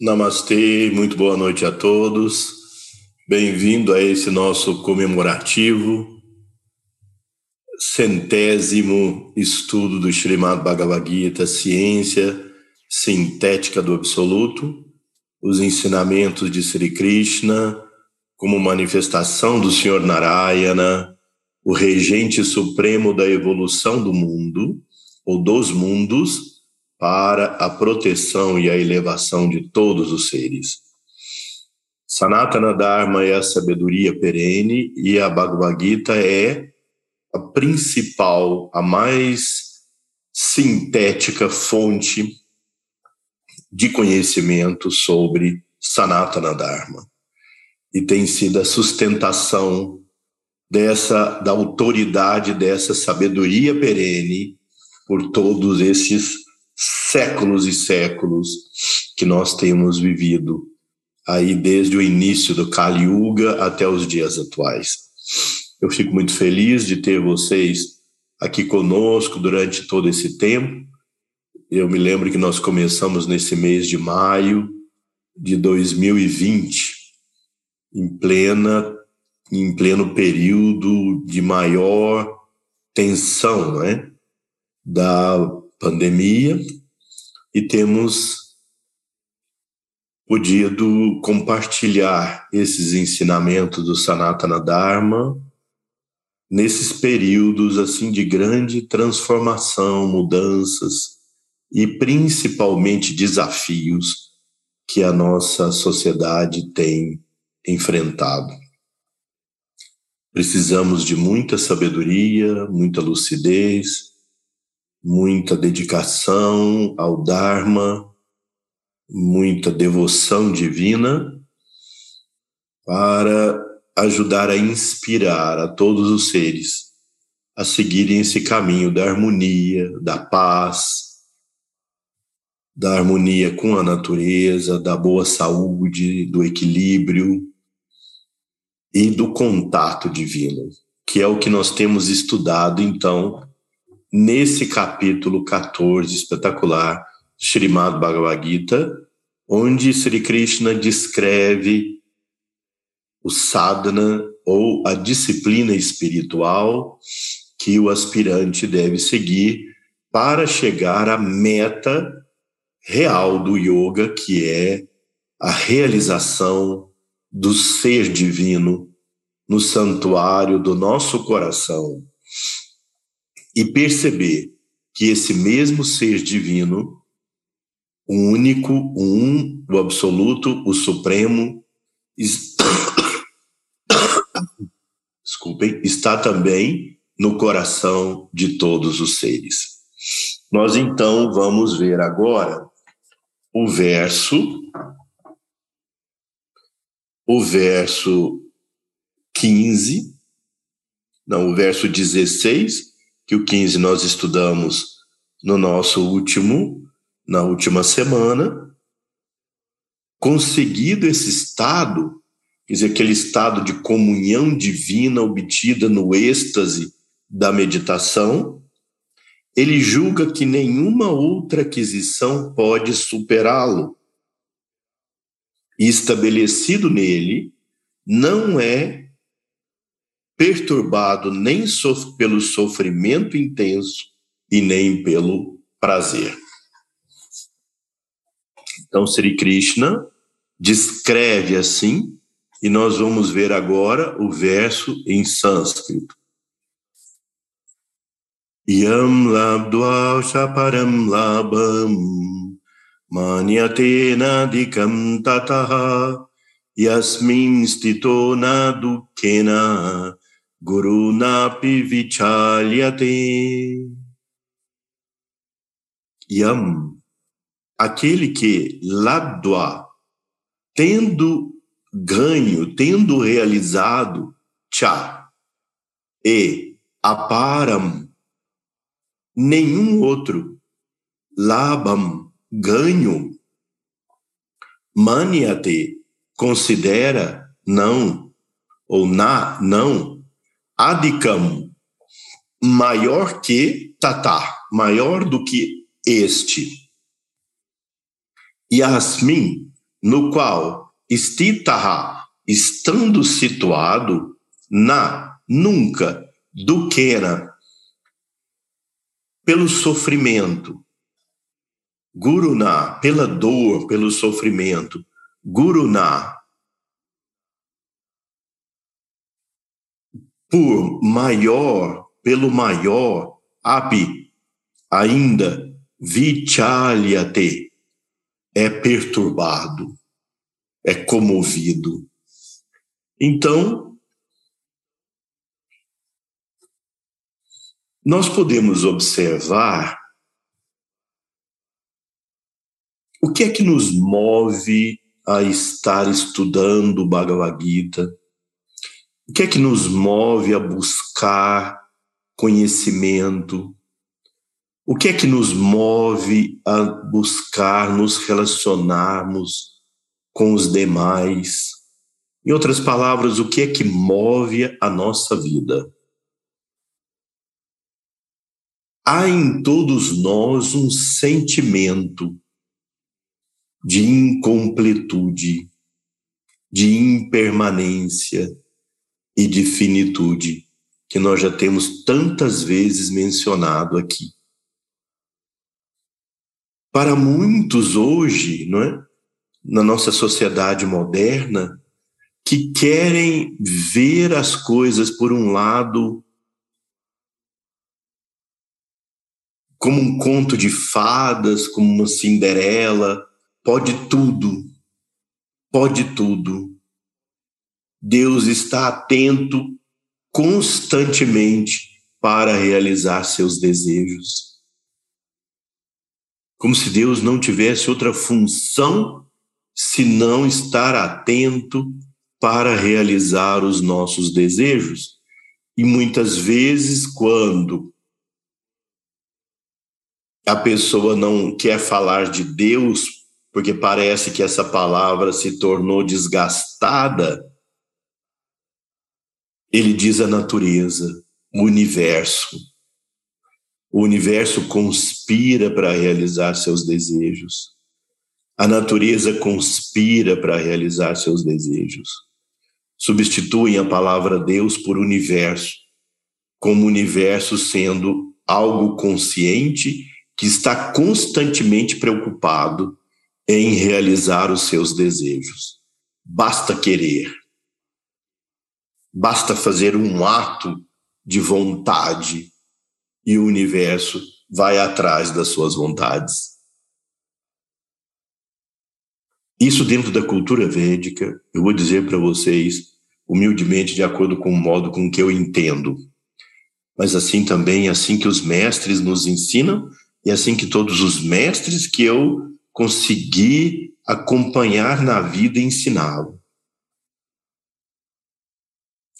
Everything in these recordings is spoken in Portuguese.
Namastê, muito boa noite a todos. Bem-vindo a esse nosso comemorativo centésimo estudo do Srimad Bhagavad Gita, Ciência Sintética do Absoluto, os ensinamentos de Sri Krishna como manifestação do Senhor Narayana, o regente supremo da evolução do mundo, ou dos mundos, para a proteção e a elevação de todos os seres. Sanatana Dharma é a sabedoria perene e a Bhagavad Gita é a principal, a mais sintética fonte de conhecimento sobre Sanatana Dharma. E tem sido a sustentação dessa da autoridade dessa sabedoria perene por todos esses séculos e séculos que nós temos vivido aí desde o início do Kali Yuga até os dias atuais. Eu fico muito feliz de ter vocês aqui conosco durante todo esse tempo. Eu me lembro que nós começamos nesse mês de maio de 2020, em plena em pleno período de maior tensão, né, da pandemia e temos podido compartilhar esses ensinamentos do Sanatana Dharma nesses períodos assim de grande transformação, mudanças e principalmente desafios que a nossa sociedade tem enfrentado. Precisamos de muita sabedoria, muita lucidez, muita dedicação ao Dharma, muita devoção divina para ajudar a inspirar a todos os seres a seguirem esse caminho da harmonia, da paz, da harmonia com a natureza, da boa saúde, do equilíbrio e do contato divino, que é o que nós temos estudado então nesse capítulo 14 espetacular, Srimad Bhagavad Gita, onde Sri Krishna descreve o sadhana ou a disciplina espiritual que o aspirante deve seguir para chegar à meta real do yoga, que é a realização do ser divino no santuário do nosso coração e perceber que esse mesmo ser divino, o único, o um, o absoluto, o supremo, desculpem, está também no coração de todos os seres. Nós então vamos ver agora o verso o verso 15, não, o verso 16, que o 15 nós estudamos no nosso último, na última semana. Conseguido esse estado, quer dizer, aquele estado de comunhão divina obtida no êxtase da meditação, ele julga que nenhuma outra aquisição pode superá-lo. E estabelecido nele, não é perturbado nem pelo sofrimento intenso e nem pelo prazer. Então, Sri Krishna descreve assim e nós vamos ver agora o verso em sânscrito. Yam labdva shaparam labam manyatena dikam tataha yasmin stito na dukkena gurunapi vichalyate. Yam, aquele que labdva, tendo ganho tendo realizado cha e aparam nenhum outro labam ganho maniate considera não ou na não adicam maior que tata maior do que este. Yasmin no qual estitaha, estando situado na, nunca, do pelo sofrimento, Guruna, pela dor, pelo sofrimento, Guruna, por maior, pelo maior, Api, ainda, Vichalyate, é perturbado, é comovido. Então, nós podemos observar o que é que nos move a estar estudando Bhagavad Gita? O que é que nos move a buscar conhecimento? O que é que nos move a buscar nos relacionarmos com os demais? Em outras palavras, o que é que move a nossa vida? Há em todos nós um sentimento de incompletude, de impermanência e de finitude, que nós já temos tantas vezes mencionado aqui. Para muitos hoje, não é? na nossa sociedade moderna, que querem ver as coisas por um lado como um conto de fadas, como uma Cinderela, pode tudo, pode tudo. Deus está atento constantemente para realizar seus desejos como se Deus não tivesse outra função senão estar atento para realizar os nossos desejos. E muitas vezes, quando a pessoa não quer falar de Deus, porque parece que essa palavra se tornou desgastada, ele diz a natureza, o universo. O universo conspira para realizar seus desejos. A natureza conspira para realizar seus desejos. Substituem a palavra Deus por universo, como universo sendo algo consciente que está constantemente preocupado em realizar os seus desejos. Basta querer. Basta fazer um ato de vontade e o universo vai atrás das suas vontades. Isso dentro da cultura védica, eu vou dizer para vocês, humildemente, de acordo com o modo com que eu entendo. Mas assim também, assim que os mestres nos ensinam, e assim que todos os mestres que eu consegui acompanhar na vida e ensiná-lo.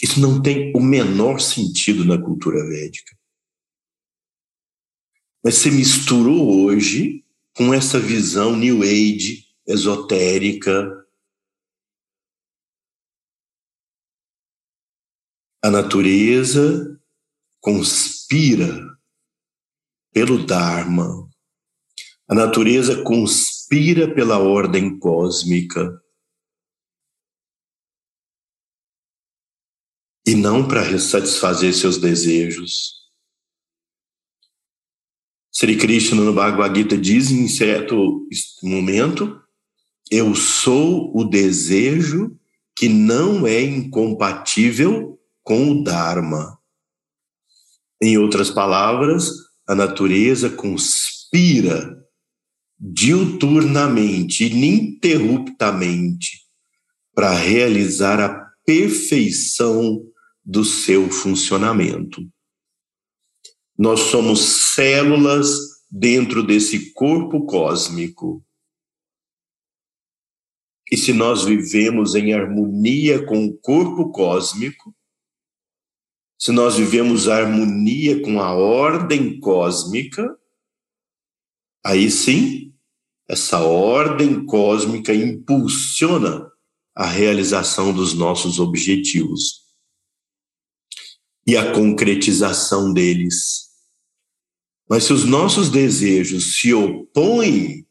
Isso não tem o menor sentido na cultura védica mas se misturou hoje com essa visão New Age, esotérica. A natureza conspira pelo Dharma. A natureza conspira pela ordem cósmica. E não para satisfazer seus desejos. Sri Krishna no Bhagavad Gita diz em certo momento: Eu sou o desejo que não é incompatível com o Dharma. Em outras palavras, a natureza conspira diuturnamente, ininterruptamente, para realizar a perfeição do seu funcionamento. Nós somos células dentro desse corpo cósmico. E se nós vivemos em harmonia com o corpo cósmico, se nós vivemos harmonia com a ordem cósmica, aí sim, essa ordem cósmica impulsiona a realização dos nossos objetivos e a concretização deles. Mas se os nossos desejos se opõem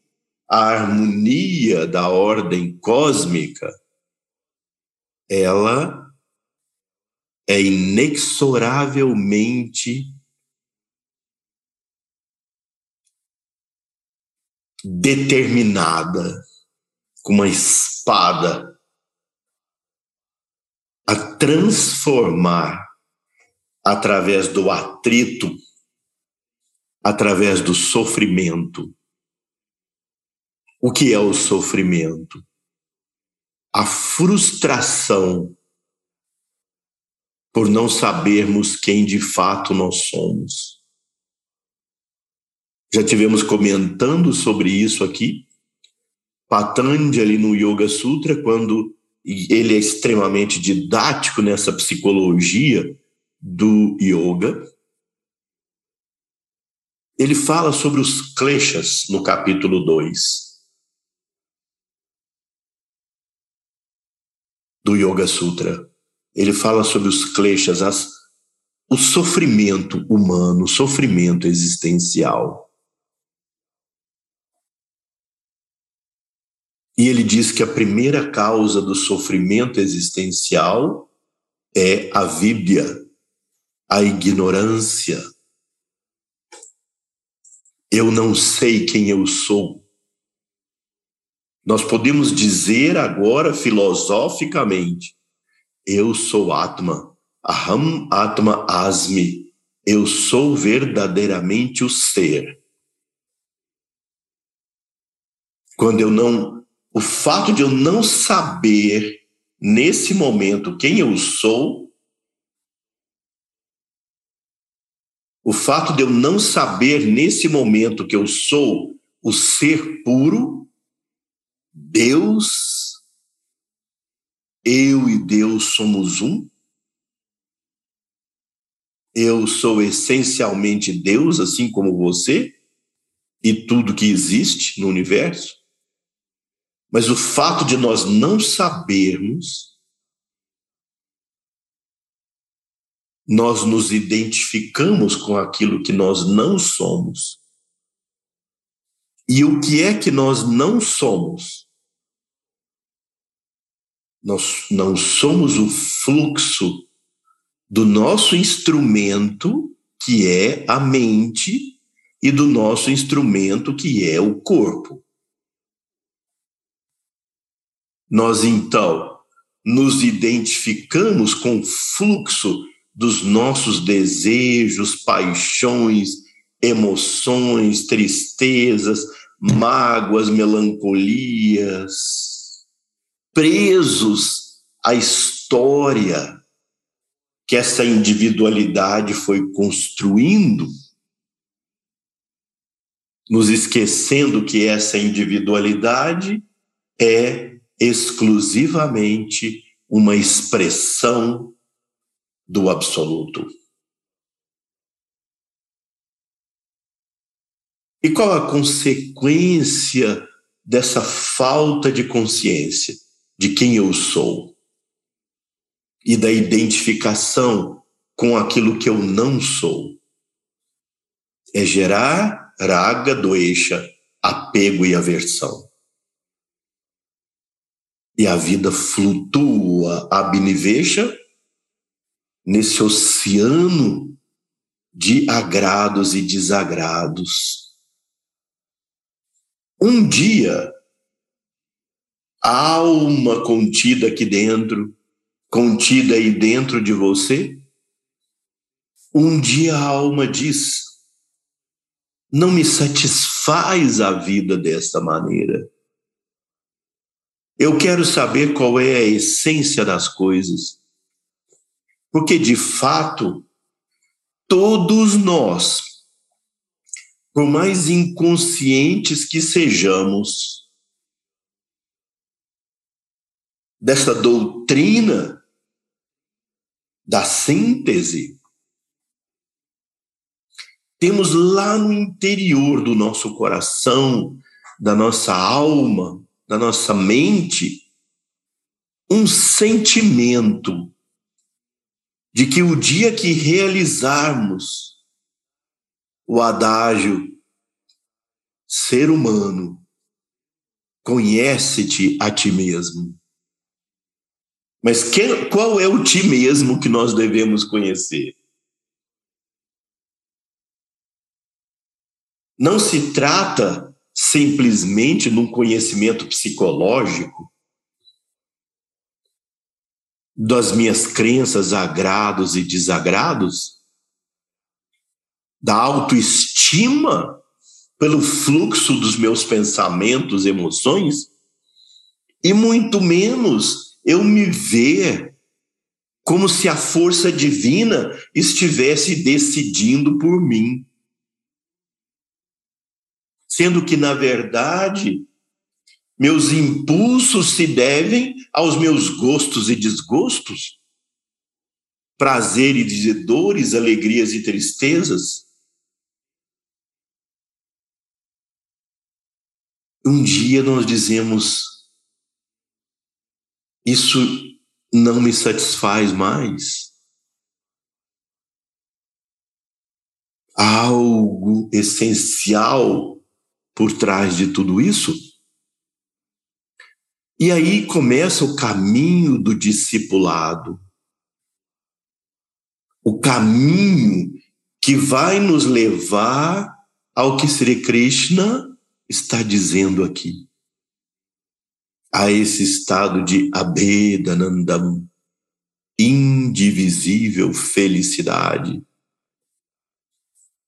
a harmonia da ordem cósmica, ela é inexoravelmente determinada com uma espada a transformar através do atrito, através do sofrimento. O que é o sofrimento? A frustração por não sabermos quem de fato nós somos. Já tivemos comentando sobre isso aqui. Patanjali no Yoga Sutra, quando ele é extremamente didático nessa psicologia do yoga. Ele fala sobre os kleshas no capítulo 2 do Yoga Sutra. Ele fala sobre os kleshas, as, o sofrimento humano, o sofrimento existencial. E ele diz que a primeira causa do sofrimento existencial é a víbia, a ignorância. Eu não sei quem eu sou. Nós podemos dizer agora filosoficamente: eu sou Atma, Aham Atma Asmi, eu sou verdadeiramente o ser. Quando eu não o fato de eu não saber nesse momento quem eu sou, o fato de eu não saber nesse momento que eu sou o ser puro, Deus, eu e Deus somos um. Eu sou essencialmente Deus, assim como você, e tudo que existe no universo. Mas o fato de nós não sabermos, nós nos identificamos com aquilo que nós não somos. E o que é que nós não somos? Nós não somos o fluxo do nosso instrumento, que é a mente, e do nosso instrumento, que é o corpo. Nós então nos identificamos com o fluxo dos nossos desejos, paixões, emoções, tristezas, mágoas, melancolias, presos à história que essa individualidade foi construindo, nos esquecendo que essa individualidade é exclusivamente uma expressão do absoluto. E qual a consequência dessa falta de consciência de quem eu sou e da identificação com aquilo que eu não sou? É gerar raga, doeixa, apego e aversão e a vida flutua abnivecha nesse oceano de agrados e desagrados. Um dia, a alma contida aqui dentro, contida aí dentro de você, um dia a alma diz: não me satisfaz a vida desta maneira. Eu quero saber qual é a essência das coisas. Porque, de fato, todos nós, por mais inconscientes que sejamos, dessa doutrina da síntese, temos lá no interior do nosso coração, da nossa alma, na nossa mente um sentimento de que o dia que realizarmos o adágio ser humano conhece-te a ti mesmo. Mas que, qual é o ti mesmo que nós devemos conhecer? Não se trata simplesmente de um conhecimento psicológico das minhas crenças, agrados e desagrados, da autoestima pelo fluxo dos meus pensamentos, emoções, e muito menos eu me ver como se a força divina estivesse decidindo por mim. Sendo que, na verdade, meus impulsos se devem aos meus gostos e desgostos, prazeres e dores, alegrias e tristezas. Um dia nós dizemos: Isso não me satisfaz mais. Há algo essencial por trás de tudo isso? E aí começa o caminho do discipulado. O caminho que vai nos levar ao que Sri Krishna está dizendo aqui. A esse estado de Abhedanandam, indivisível felicidade.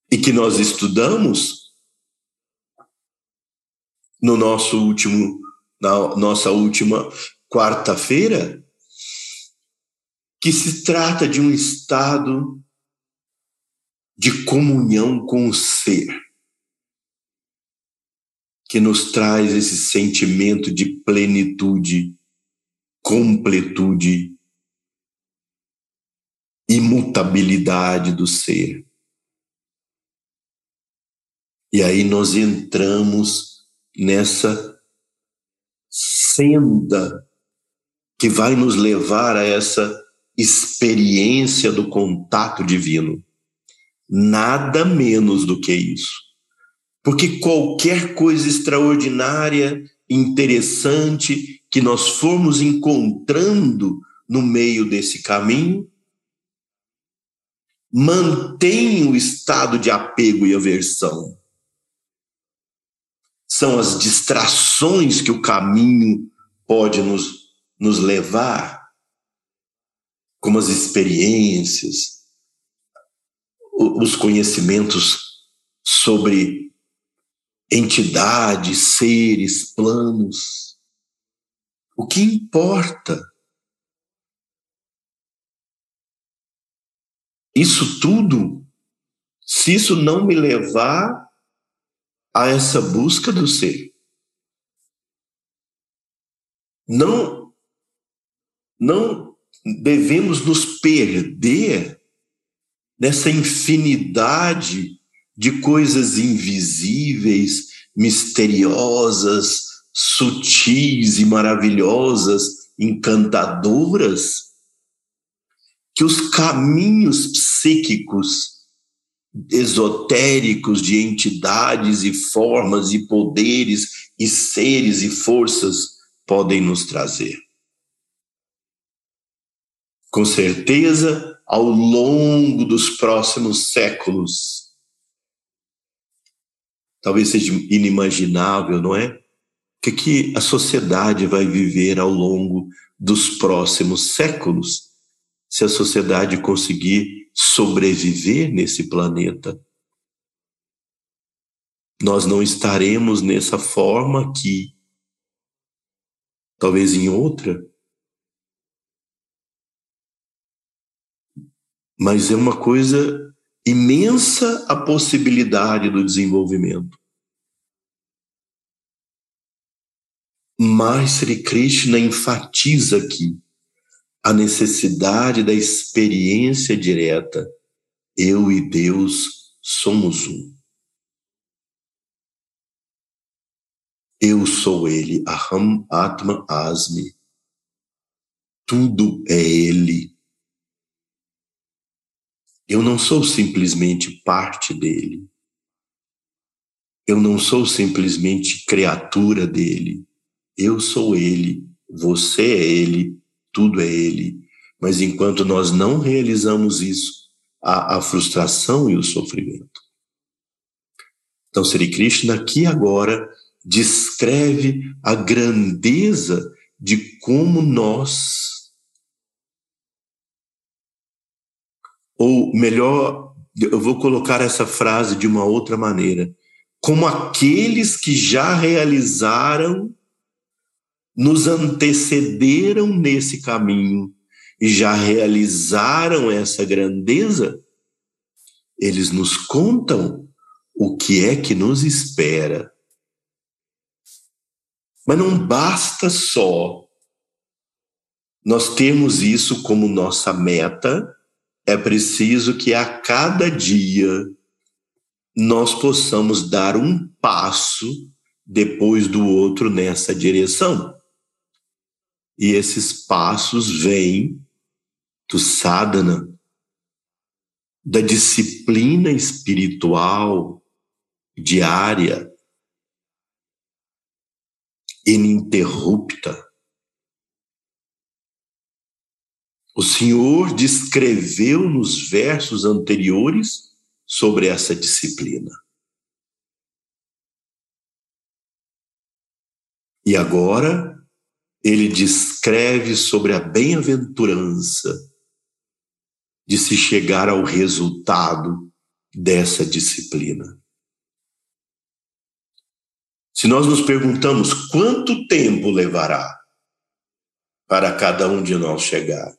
E que nós estudamos no nosso último na nossa última quarta-feira, que se trata de um estado de comunhão com o ser, que nos traz esse sentimento de plenitude, completude, imutabilidade do ser. E aí nós entramos nessa senda que vai nos levar a essa experiência do contato divino. Nada menos do que isso. Porque qualquer coisa extraordinária, interessante que nós formos encontrando no meio desse caminho, mantém o estado de apego e aversão são as distrações que o caminho pode nos, nos levar, como as experiências, os conhecimentos sobre entidades, seres, planos. O que importa? Isso tudo, se isso não me levar a essa busca do ser. Não, não devemos nos perder nessa infinidade de coisas invisíveis, misteriosas, sutis e maravilhosas, encantadoras, que os caminhos psíquicos esotéricos de entidades e formas e poderes e seres e forças podem nos trazer. Com certeza, ao longo dos próximos séculos, talvez seja inimaginável, não é? O que, que a sociedade vai viver ao longo dos próximos séculos se a sociedade conseguir sobreviver nesse planeta. Nós não estaremos nessa forma aqui, talvez em outra. Mas é uma coisa imensa a possibilidade do desenvolvimento. Mas Sri Krishna enfatiza aqui a necessidade da experiência direta. Eu e Deus somos um. Eu sou Ele, Aham Atma Asmi. Tudo é Ele. Eu não sou simplesmente parte dele. Eu não sou simplesmente criatura dele. eu sou Ele, você é Ele, tudo é Ele. Mas enquanto nós não realizamos isso, há a frustração e o sofrimento. Então, Sri Krishna aqui agora descreve a grandeza de como nós, ou melhor, eu vou colocar essa frase de uma outra maneira, como aqueles que já realizaram, nos antecederam nesse caminho e já realizaram essa grandeza, eles nos contam o que é que nos espera. Mas não basta só nós termos isso como nossa meta, é preciso que a cada dia nós possamos dar um passo depois do outro nessa direção. E esses passos vêm do sadhana, da disciplina espiritual diária, ininterrupta. O Senhor descreveu nos versos anteriores sobre essa disciplina. E agora ele descreve sobre a bem-aventurança de se chegar ao resultado dessa disciplina. Se nós nos perguntamos quanto tempo levará para cada um de nós chegar,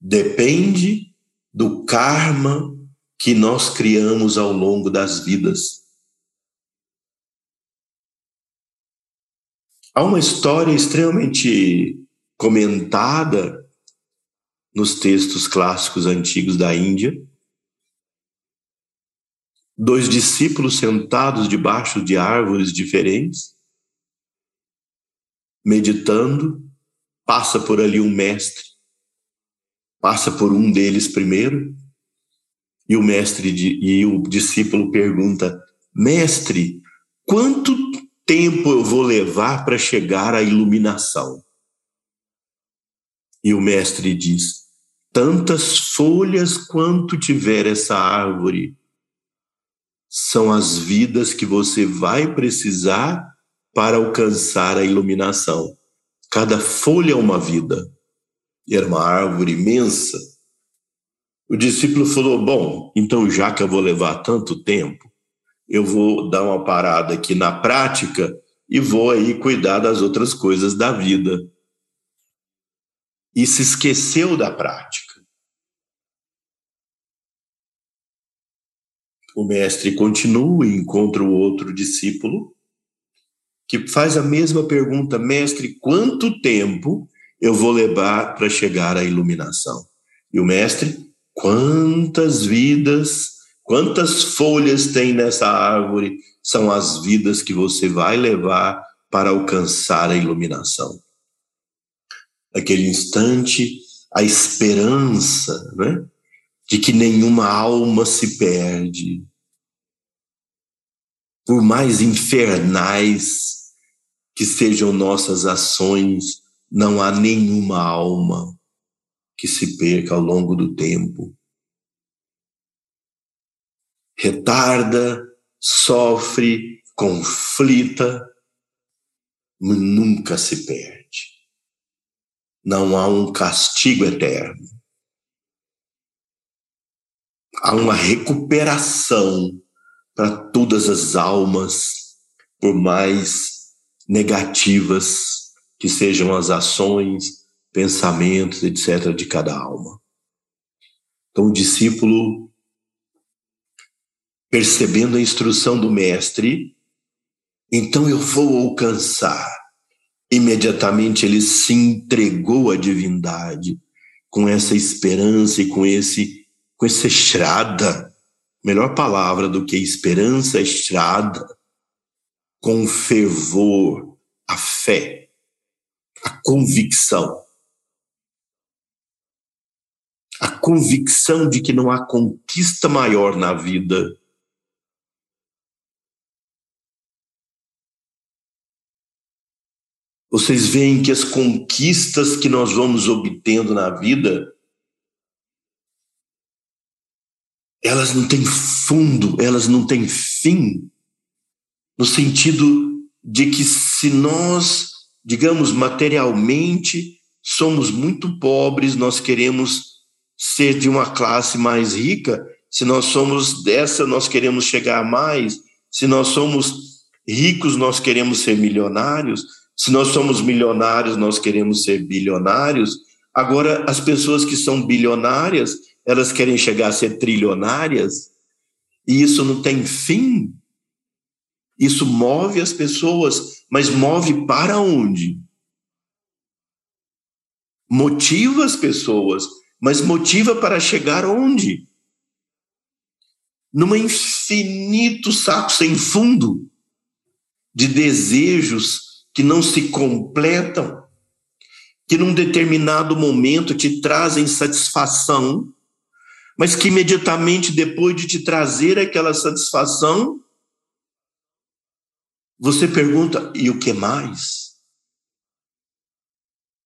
depende do karma que nós criamos ao longo das vidas. Há uma história extremamente comentada nos textos clássicos antigos da Índia, dois discípulos sentados debaixo de árvores diferentes, meditando, passa por ali um mestre, passa por um deles primeiro, e o mestre e o discípulo pergunta: "Mestre, quanto tempo eu vou levar para chegar à iluminação?" E o mestre diz: "Tantas folhas quanto tiver essa árvore, são as vidas que você vai precisar para alcançar a iluminação. Cada folha é uma vida. E era uma árvore imensa. O discípulo falou: Bom, então já que eu vou levar tanto tempo, eu vou dar uma parada aqui na prática e vou aí cuidar das outras coisas da vida. E se esqueceu da prática. o mestre continua e encontra o outro discípulo que faz a mesma pergunta: Mestre, quanto tempo eu vou levar para chegar à iluminação? E o mestre: Quantas vidas, quantas folhas tem nessa árvore são as vidas que você vai levar para alcançar a iluminação? Naquele instante, a esperança, né? de que nenhuma alma se perde. Por mais infernais que sejam nossas ações, não há nenhuma alma que se perca ao longo do tempo. Retarda, sofre, conflita, mas nunca se perde. Não há um castigo eterno há uma recuperação para todas as almas, por mais negativas que sejam as ações, pensamentos, etc., de cada alma. Então, o discípulo, percebendo a instrução do Mestre, então eu vou alcançar. Imediatamente ele se entregou à divindade, com essa esperança e com esse com essa estrada, melhor palavra do que esperança, estrada, com fervor, a fé, a convicção. A convicção de que não há conquista maior na vida Vocês veem que as conquistas que nós vamos obtendo na vida, elas não têm fundo, elas não têm fim, no sentido de que se nós, digamos, materialmente somos muito pobres, nós queremos ser de uma classe mais rica, se nós somos dessa, nós queremos chegar a mais, se nós somos ricos, nós queremos ser milionários, se nós somos milionários, nós queremos ser bilionários. Agora, as pessoas que são bilionárias, elas querem chegar a ser trilionárias, e isso não tem fim. Isso move as pessoas, mas move para onde? Motiva as pessoas, mas motiva para chegar onde? Num infinito saco sem fundo de desejos que não se completam, que num determinado momento te trazem satisfação, mas que imediatamente depois de te trazer aquela satisfação, você pergunta: e o que mais?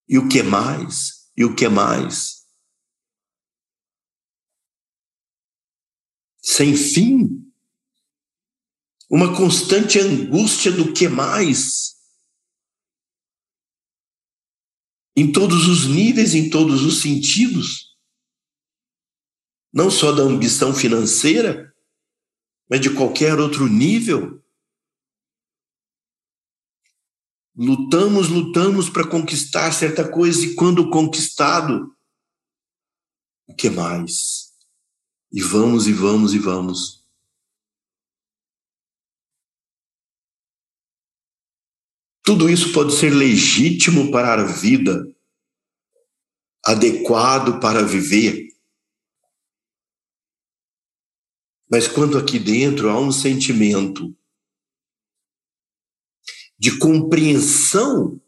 E o que mais? E o que mais? Sem fim. Uma constante angústia do que mais? Em todos os níveis, em todos os sentidos. Não só da ambição financeira, mas de qualquer outro nível. Lutamos, lutamos para conquistar certa coisa e quando conquistado, o que mais? E vamos, e vamos, e vamos. Tudo isso pode ser legítimo para a vida, adequado para viver. Mas quando aqui dentro há um sentimento de compreensão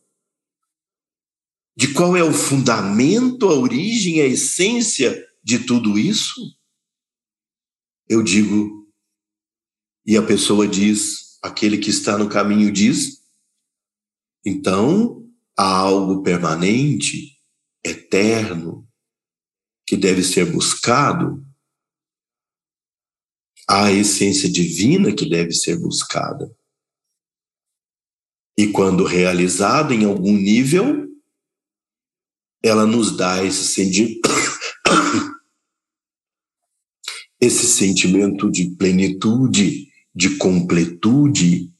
de qual é o fundamento, a origem, a essência de tudo isso, eu digo, e a pessoa diz, aquele que está no caminho diz, então, há algo permanente, eterno, que deve ser buscado, há a essência divina que deve ser buscada. E quando realizada em algum nível, ela nos dá esse sentimento, esse sentimento de plenitude, de completude,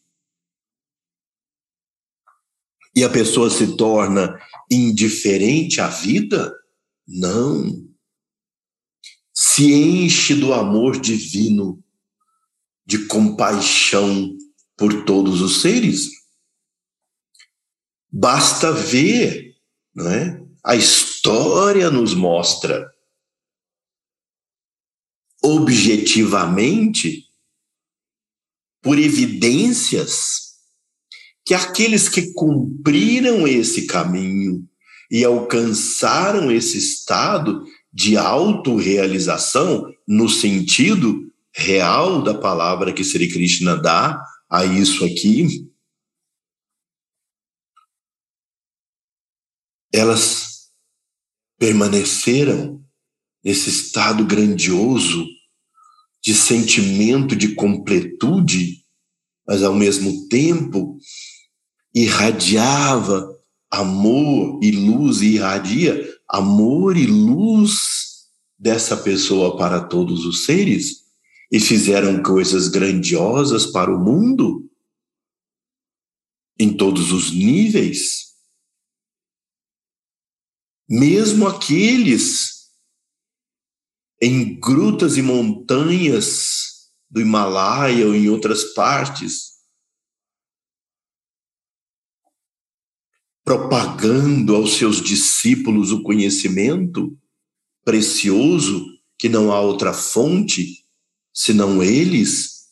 e a pessoa se torna indiferente à vida? Não. Se enche do amor divino, de compaixão por todos os seres. Basta ver, não é? A história nos mostra objetivamente, por evidências, que aqueles que cumpriram esse caminho e alcançaram esse estado de autorrealização no sentido real da palavra que Sri Krishna dá a isso aqui, elas permaneceram nesse estado grandioso de sentimento de completude, mas ao mesmo tempo irradiava amor e luz, e irradia amor e luz dessa pessoa para todos os seres e fizeram coisas grandiosas para o mundo em todos os níveis. Mesmo aqueles em grutas e montanhas do Himalaia ou em outras partes, propagando aos seus discípulos o conhecimento precioso, que não há outra fonte senão eles,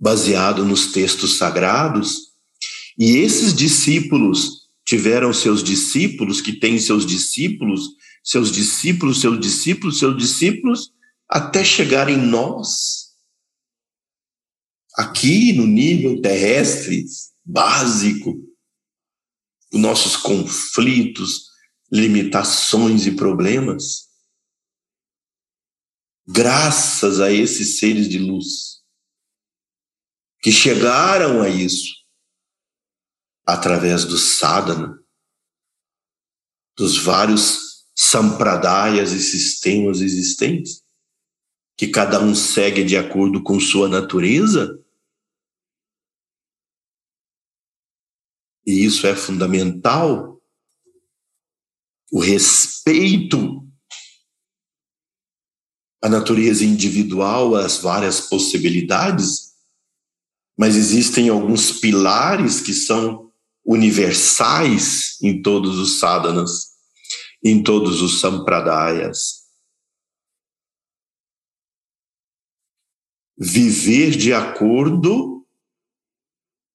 baseado nos textos sagrados. E esses discípulos tiveram seus discípulos, que têm seus discípulos, seus discípulos, seus discípulos, seus discípulos, até chegar em nós. Aqui no nível terrestre, básico, nossos conflitos, limitações e problemas, graças a esses seres de luz que chegaram a isso através do sadhana, dos vários sampradayas e sistemas existentes, que cada um segue de acordo com sua natureza. E isso é fundamental. O respeito à natureza individual, às várias possibilidades, mas existem alguns pilares que são universais em todos os sadhanas, em todos os sampradayas. Viver de acordo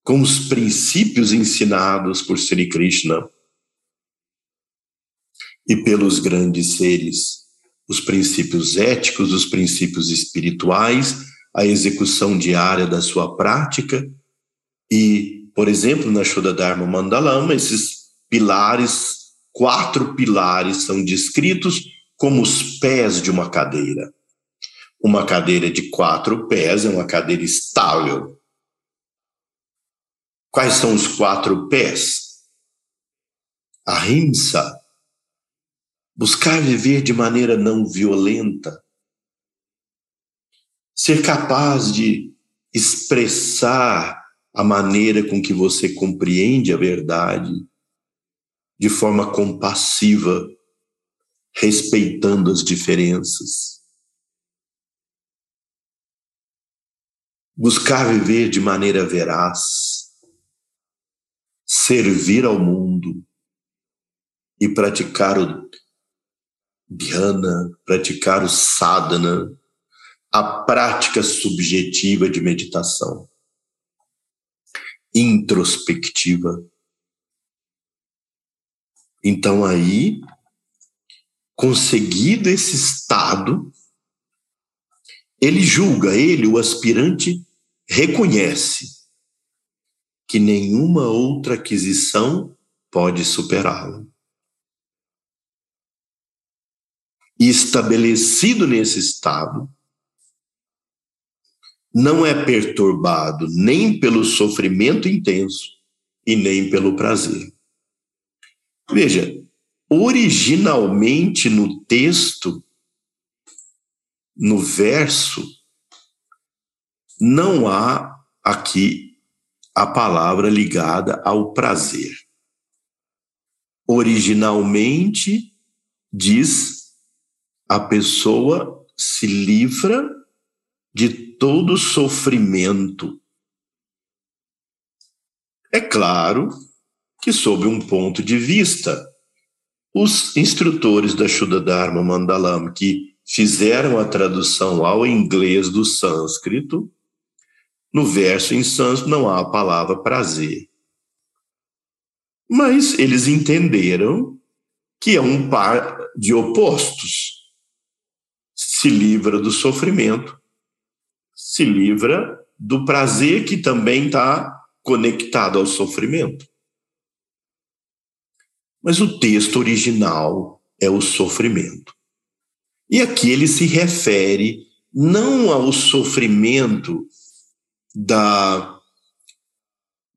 com os princípios ensinados por Sri Krishna e pelos grandes seres, os princípios éticos, os princípios espirituais, a execução diária da sua prática e por exemplo, na Shuddha Dharma Mandalama, esses pilares, quatro pilares, são descritos como os pés de uma cadeira. Uma cadeira de quatro pés é uma cadeira estável. Quais são os quatro pés? Ahimsa, buscar viver de maneira não violenta, ser capaz de expressar a maneira com que você compreende a verdade de forma compassiva, respeitando as diferenças. Buscar viver de maneira veraz, servir ao mundo e praticar o dhyana, praticar o sadhana, a prática subjetiva de meditação introspectiva. Então, aí, conseguido esse estado, ele julga, ele, o aspirante, reconhece que nenhuma outra aquisição pode superá-lo. E estabelecido nesse estado, não é perturbado nem pelo sofrimento intenso e nem pelo prazer. Veja, originalmente no texto, no verso, não há aqui a palavra ligada ao prazer. Originalmente diz a pessoa se livra de todo sofrimento. É claro que, sob um ponto de vista, os instrutores da Shuddha Dharma Mandalam que fizeram a tradução ao inglês do sânscrito, no verso em sânscrito não há a palavra prazer. Mas eles entenderam que é um par de opostos. Se livra do sofrimento se livra do prazer que também está conectado ao sofrimento. Mas o texto original é o sofrimento. E aqui ele se refere não ao sofrimento da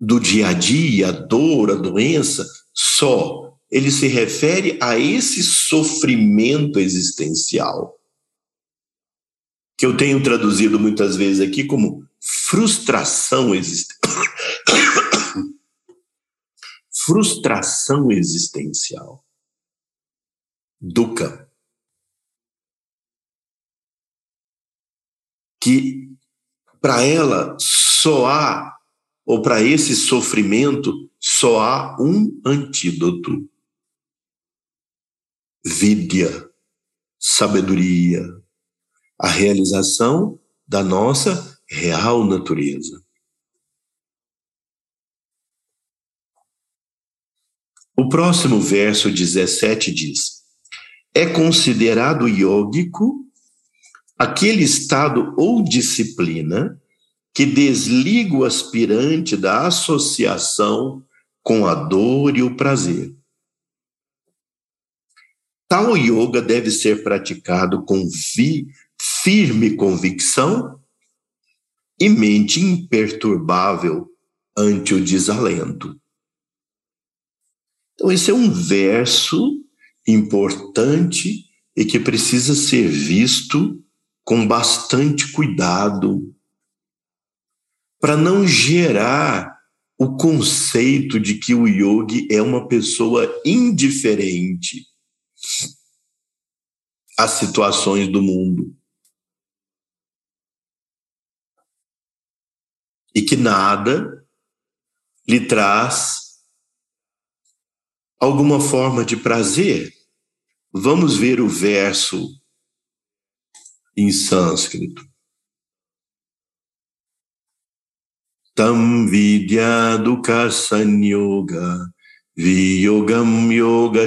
do dia a dia, a dor, a doença, só. Ele se refere a esse sofrimento existencial que eu tenho traduzido muitas vezes aqui como frustração existencial. frustração existencial. Dukkha. Que para ela só há, ou para esse sofrimento, só há um antídoto: vidya, sabedoria, a realização da nossa real natureza. O próximo verso 17 diz: É considerado iógico aquele estado ou disciplina que desliga o aspirante da associação com a dor e o prazer. Tal yoga deve ser praticado com firme convicção e mente imperturbável ante o desalento. Então, esse é um verso importante e que precisa ser visto com bastante cuidado para não gerar o conceito de que o yogi é uma pessoa indiferente às situações do mundo. E que nada lhe traz alguma forma de prazer. Vamos ver o verso em sânscrito. Tam vidya dukha sanyoga viyogam yoga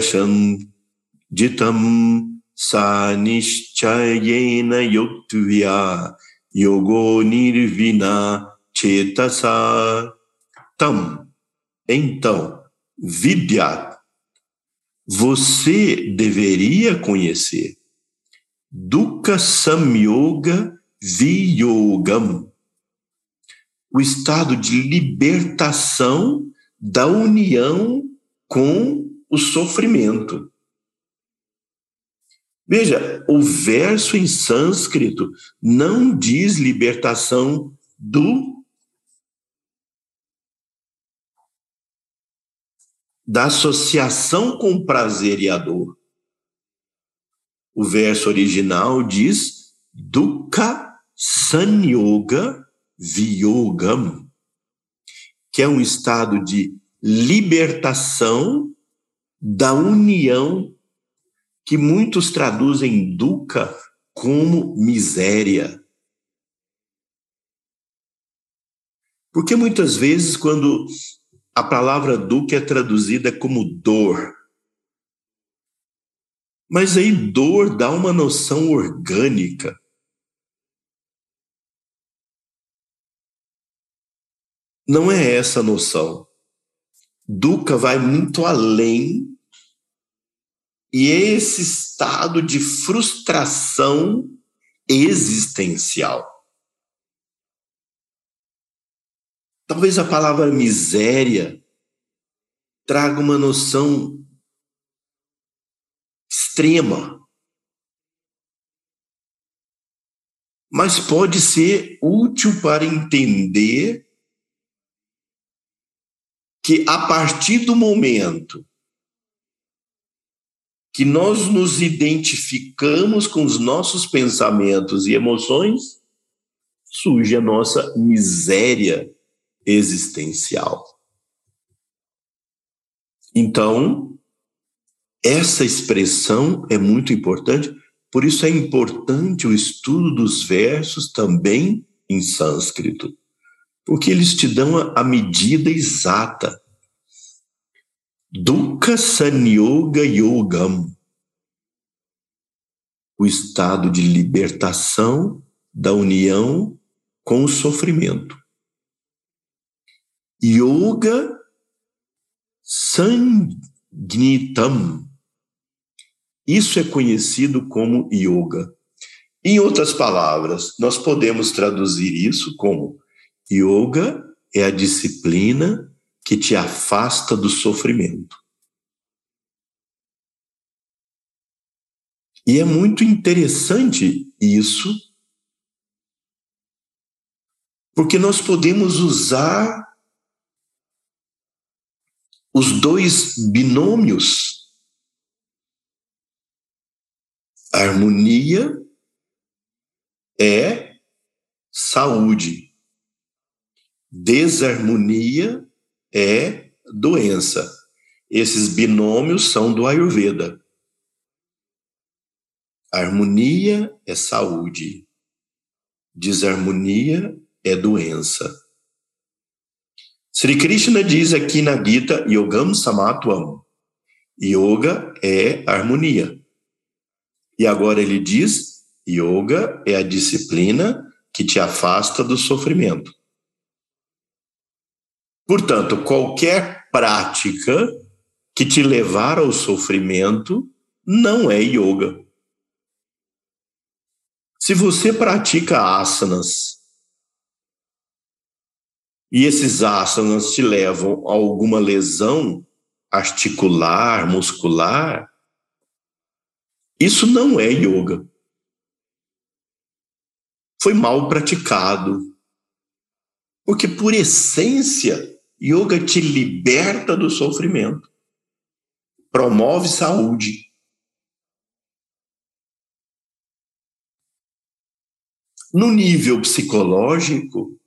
jitam sanishchayena yutvya yogo nirvina chetasa tam. Então, vidya, você deveria conhecer. Dukha Samyoga Viyogam o estado de libertação da união com o sofrimento. Veja, o verso em sânscrito não diz libertação do da associação com o prazer e a dor. O verso original diz dukkha sanyoga Viyogam, que é um estado de libertação da união que muitos traduzem dukkha como miséria. Porque muitas vezes, quando a palavra dukkha é traduzida como dor, mas aí dor dá uma noção orgânica. Não é essa a noção. Dukkha vai muito além e esse estado de frustração existencial. Talvez a palavra miséria traga uma noção extrema. Mas pode ser útil para entender que a partir do momento que nós nos identificamos com os nossos pensamentos e emoções, surge a nossa miséria existencial. Então, essa expressão é muito importante, por isso é importante o estudo dos versos também em sânscrito porque eles te dão a, medida exata. Dukkha Sanyoga Yogam o estado de libertação da união com o sofrimento. Yoga Sangnitam. Isso é conhecido como yoga. Em outras palavras, nós podemos traduzir isso como Yoga é a disciplina que te afasta do sofrimento. E é muito interessante isso, porque nós podemos usar os dois binômios, harmonia é saúde Desarmonia é doença. Esses binômios são do Ayurveda. Harmonia é saúde. Desarmonia é doença. Sri Krishna diz aqui na Gita Yogam Samatvam. Yoga é harmonia. E agora ele diz: Yoga é a disciplina que te afasta do sofrimento. Portanto, qualquer prática que te levar ao sofrimento não é yoga. Se você pratica asanas e esses asanas te levam a alguma lesão articular, muscular, isso não é yoga. Foi mal praticado. Porque, por essência, yoga te liberta do sofrimento, promove saúde. No nível psicológico,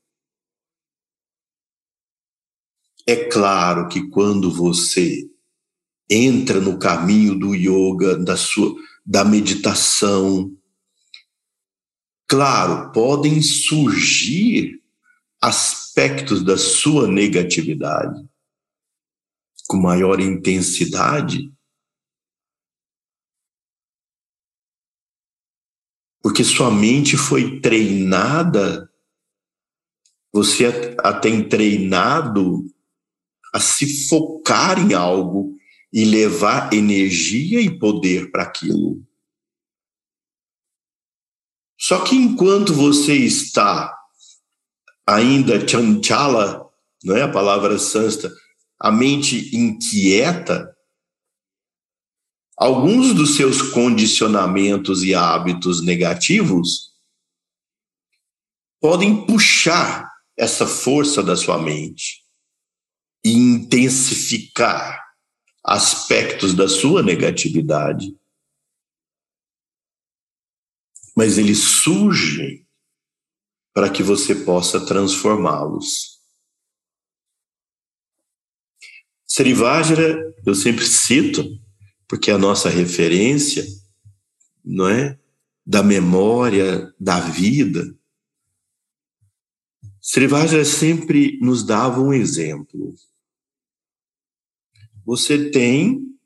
é claro que quando você entra no caminho do yoga, da sua da meditação, claro, podem surgir aspectos da sua negatividade com maior intensidade. Porque sua mente foi treinada, você a tem treinado a se focar em algo e levar energia e poder para aquilo. Só que enquanto você está ainda chanchala, não é a palavra sânscrita, a mente inquieta, alguns dos seus condicionamentos e hábitos negativos podem puxar essa força da sua mente e intensificar aspectos da sua negatividade. Mas eles surgem para que você possa transformá-los. Srivajra, eu sempre cito, porque é a nossa referência, não é? Da memória, da vida. Srivajra sempre nos dava um exemplo. Você tem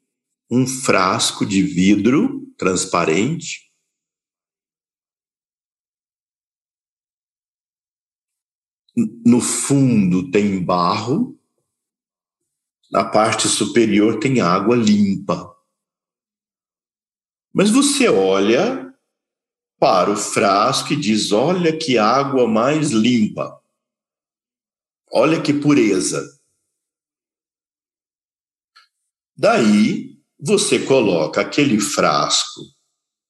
um frasco de vidro transparente. No fundo tem barro, na parte superior tem água limpa. Mas você olha para o frasco e diz: olha que água mais limpa, olha que pureza. Daí você coloca aquele frasco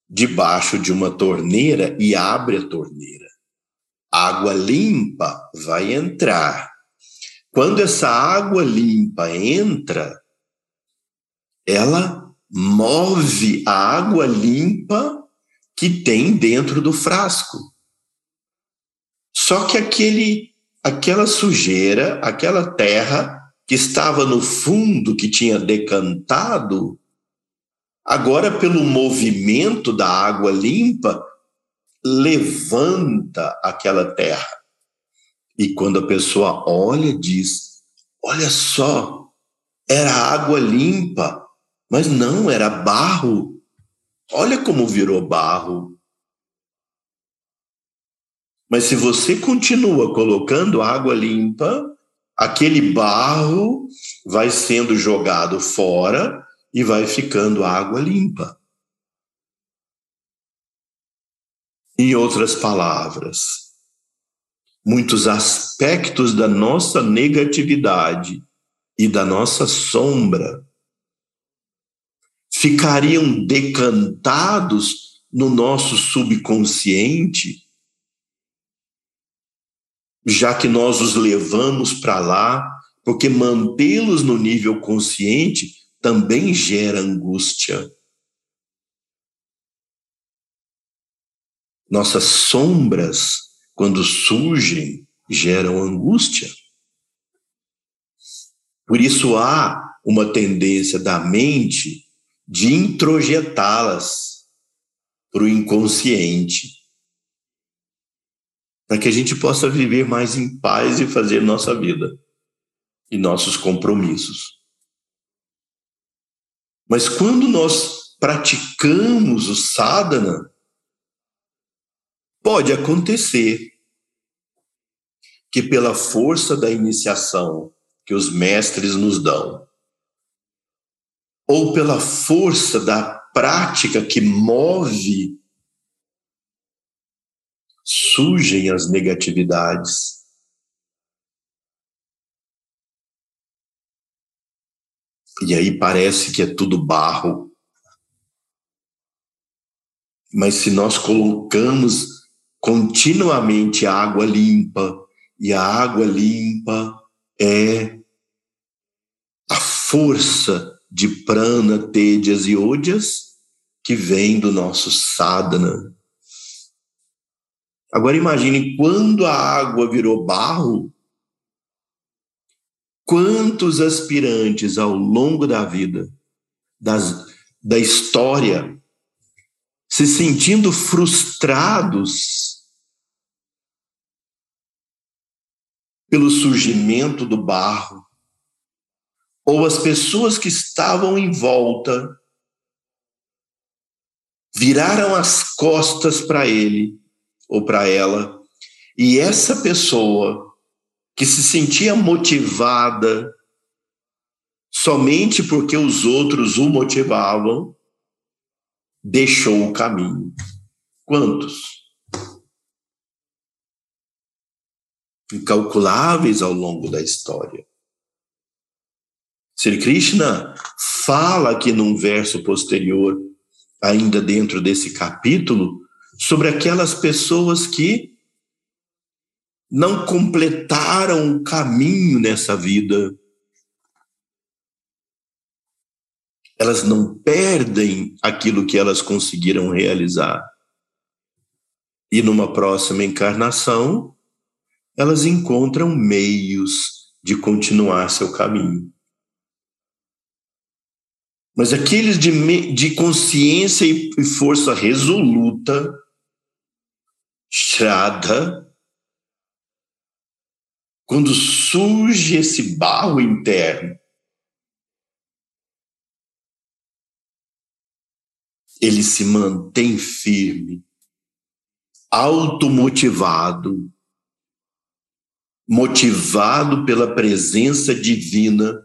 debaixo de uma torneira e abre a torneira. Água limpa vai entrar. Quando essa água limpa entra, ela move a água limpa que tem dentro do frasco. Só que aquele, aquela sujeira, aquela terra que estava no fundo, que tinha decantado, agora, pelo movimento da água limpa, levanta aquela terra. E quando a pessoa olha, diz: Olha só, era água limpa mas não, era barro. Olha como virou barro. Mas se você continua colocando água limpa, aquele barro vai sendo jogado fora e vai ficando água limpa. Em outras palavras, muitos aspectos da nossa negatividade e da nossa sombra ficariam decantados no nosso subconsciente, já que nós os levamos para lá, porque mantê-los no nível consciente também gera angústia. Nossas sombras, quando surgem, geram angústia. Por isso há uma tendência da mente de introjetá-las para o inconsciente, para que a gente possa viver mais em paz e fazer nossa vida e nossos compromissos. Mas quando nós praticamos o sadhana, pode acontecer que pela força da iniciação que os mestres nos dão, ou pela força da prática que move, surgem as negatividades. E aí parece que é tudo barro. Mas se nós colocamos continuamente água limpa, e a água limpa é a força de prana, tedias e odias que vem do nosso sadhana. Agora imagine quando a água virou barro, quantos aspirantes ao longo da vida, das, da história, se sentindo frustrados pelo surgimento do barro, ou as pessoas que estavam em volta viraram as costas para ele ou para ela, e essa pessoa que se sentia motivada somente porque os outros o motivavam, deixou o caminho. Quantos? Incalculáveis ao longo da história. Sri Krishna fala aqui num verso posterior, ainda dentro desse capítulo, sobre aquelas pessoas que não completaram o caminho nessa vida. Elas não perdem aquilo que elas conseguiram realizar. E numa próxima encarnação, elas encontram meios de continuar seu caminho. Mas aqueles de, de consciência e força resoluta, Shraddha, quando surge esse barro interno, ele se mantém firme, automotivado, motivado pela presença divina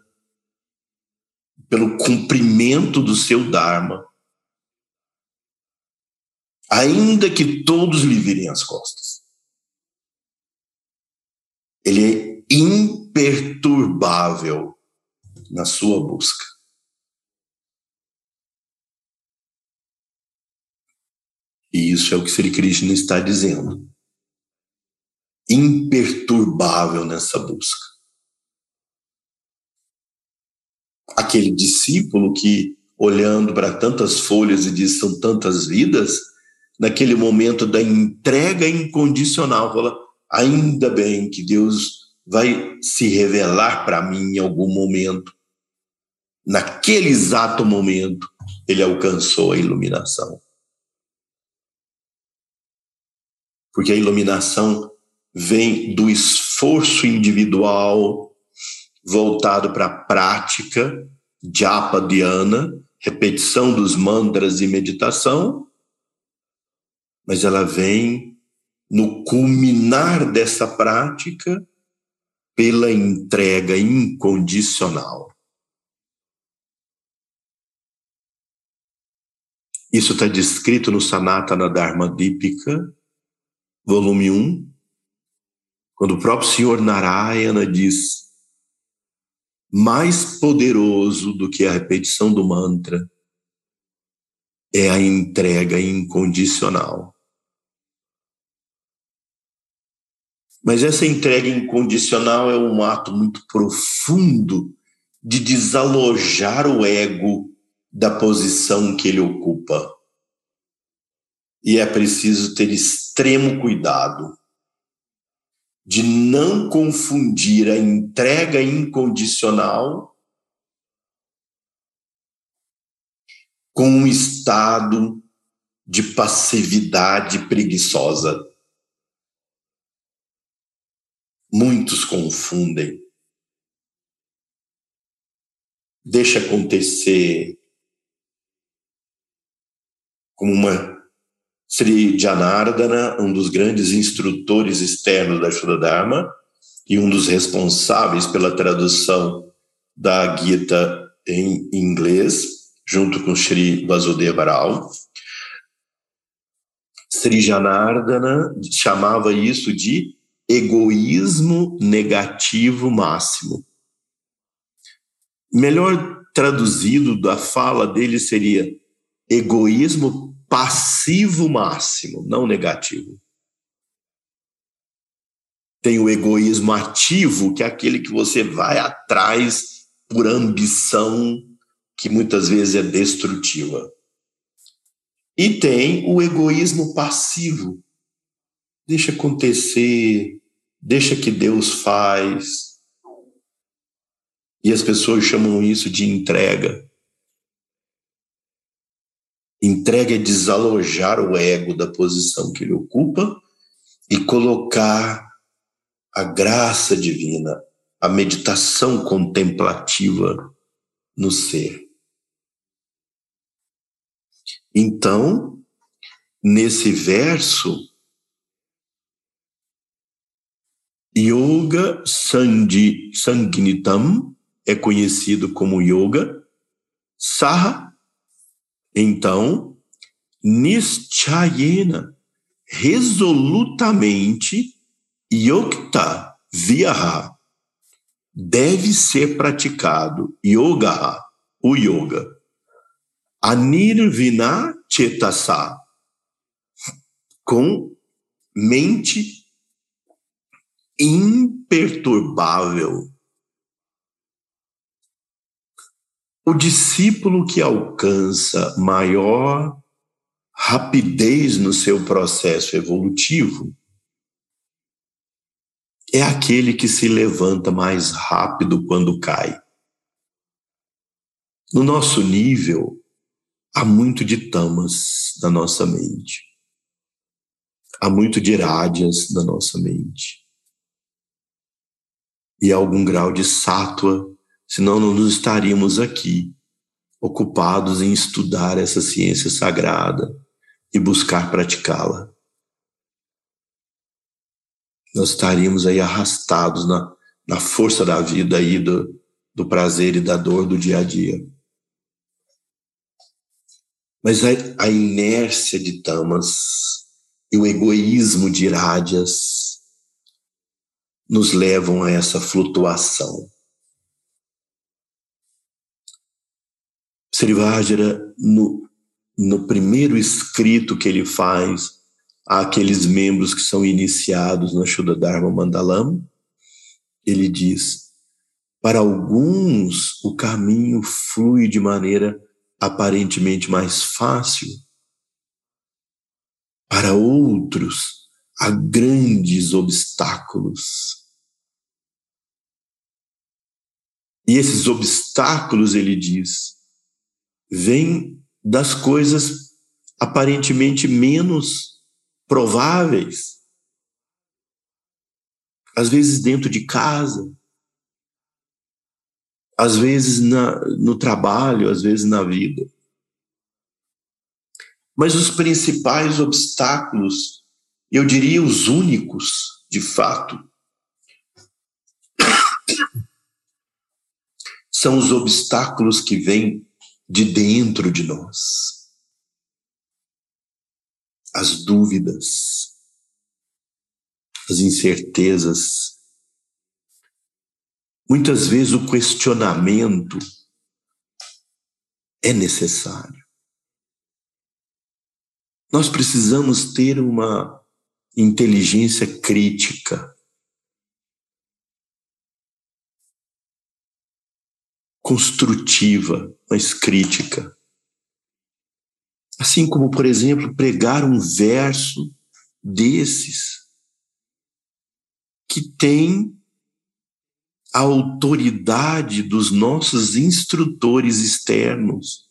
pelo cumprimento do seu Dharma, ainda que todos lhe virem as costas. Ele é imperturbável na sua busca. E isso é o que Sri Krishna está dizendo. Imperturbável nessa busca. aquele discípulo que, olhando para tantas folhas e diz: são tantas vidas, naquele momento da entrega incondicional, fala: ainda bem que Deus vai se revelar para mim em algum momento. Naquele exato momento, ele alcançou a iluminação. Porque a iluminação vem do esforço individual voltado para a prática, japa dhyana, repetição dos mantras e meditação, mas ela vem no culminar dessa prática pela entrega incondicional. Isso está descrito no Sanatana Dharma Dipika, volume 1, quando o próprio Senhor Narayana diz mais poderoso do que a repetição do mantra é a entrega incondicional. Mas essa entrega incondicional é um ato muito profundo de desalojar o ego da posição que ele ocupa. E é preciso ter extremo cuidado de não confundir a entrega incondicional com um estado de passividade preguiçosa. Muitos confundem. Deixa acontecer como uma Sri Janardana, um dos grandes instrutores externos da Shuddha Dharma, e um dos responsáveis pela tradução da Gita em inglês, junto com Sri Vasudeva Rao. Sri Janardana chamava isso de egoísmo negativo máximo. Melhor traduzido da fala dele seria egoísmo passivo máximo, não negativo. Tem o egoísmo ativo, que é aquele que você vai atrás por ambição, que muitas vezes é destrutiva. E tem o egoísmo passivo. Deixa acontecer, deixa que Deus faz. E as pessoas chamam isso de entrega. Entrega é desalojar o ego da posição que ele ocupa e colocar a graça divina, a meditação contemplativa no ser. Então, nesse verso, Yoga Sandi Sangnitam é conhecido como yoga, Saha, então, Nischayena, resolutamente, Yokta Viaha, deve ser praticado, Yoga, o yoga, Anirvina Chetasa, com mente imperturbável. O discípulo que alcança maior rapidez no seu processo evolutivo é aquele que se levanta mais rápido quando cai. No nosso nível, há muito de tamas na nossa mente. Há muito de rádias na nossa mente e algum grau de sátua, senão não nos estaríamos aqui ocupados em estudar essa ciência sagrada e buscar praticá-la. Nós estaríamos aí arrastados na, na força da vida aí do, do prazer e da dor do dia a dia. Mas a, a inércia de tamas e o egoísmo de irádias nos levam a essa flutuação. Srivajra, no, no primeiro escrito que ele faz àqueles membros que são iniciados no Shuddha Dharma Mandalam, ele diz: para alguns o caminho flui de maneira aparentemente mais fácil, para outros há grandes obstáculos. E esses obstáculos, ele diz, vêm das coisas aparentemente menos prováveis. Às vezes dentro de casa, às vezes na, no trabalho, às vezes na vida. Mas os principais obstáculos, eu diria os únicos, de fato, são os obstáculos que vêm de dentro de nós. As dúvidas, as incertezas. Muitas vezes o questionamento é necessário. Nós precisamos ter uma inteligência crítica construtiva, mas crítica. Assim como, por exemplo, pregar um verso desses que tem a autoridade dos nossos instrutores externos,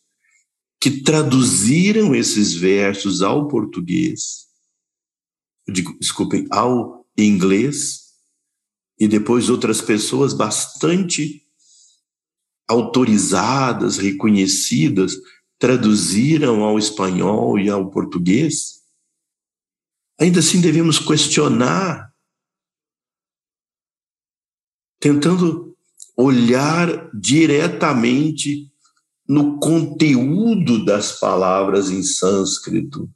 que traduziram esses versos ao português, digo, desculpem, ao inglês, e depois outras pessoas bastante autorizadas, reconhecidas, traduziram ao espanhol e ao português, ainda assim devemos questionar tentando olhar diretamente no conteúdo das palavras em sânscrito,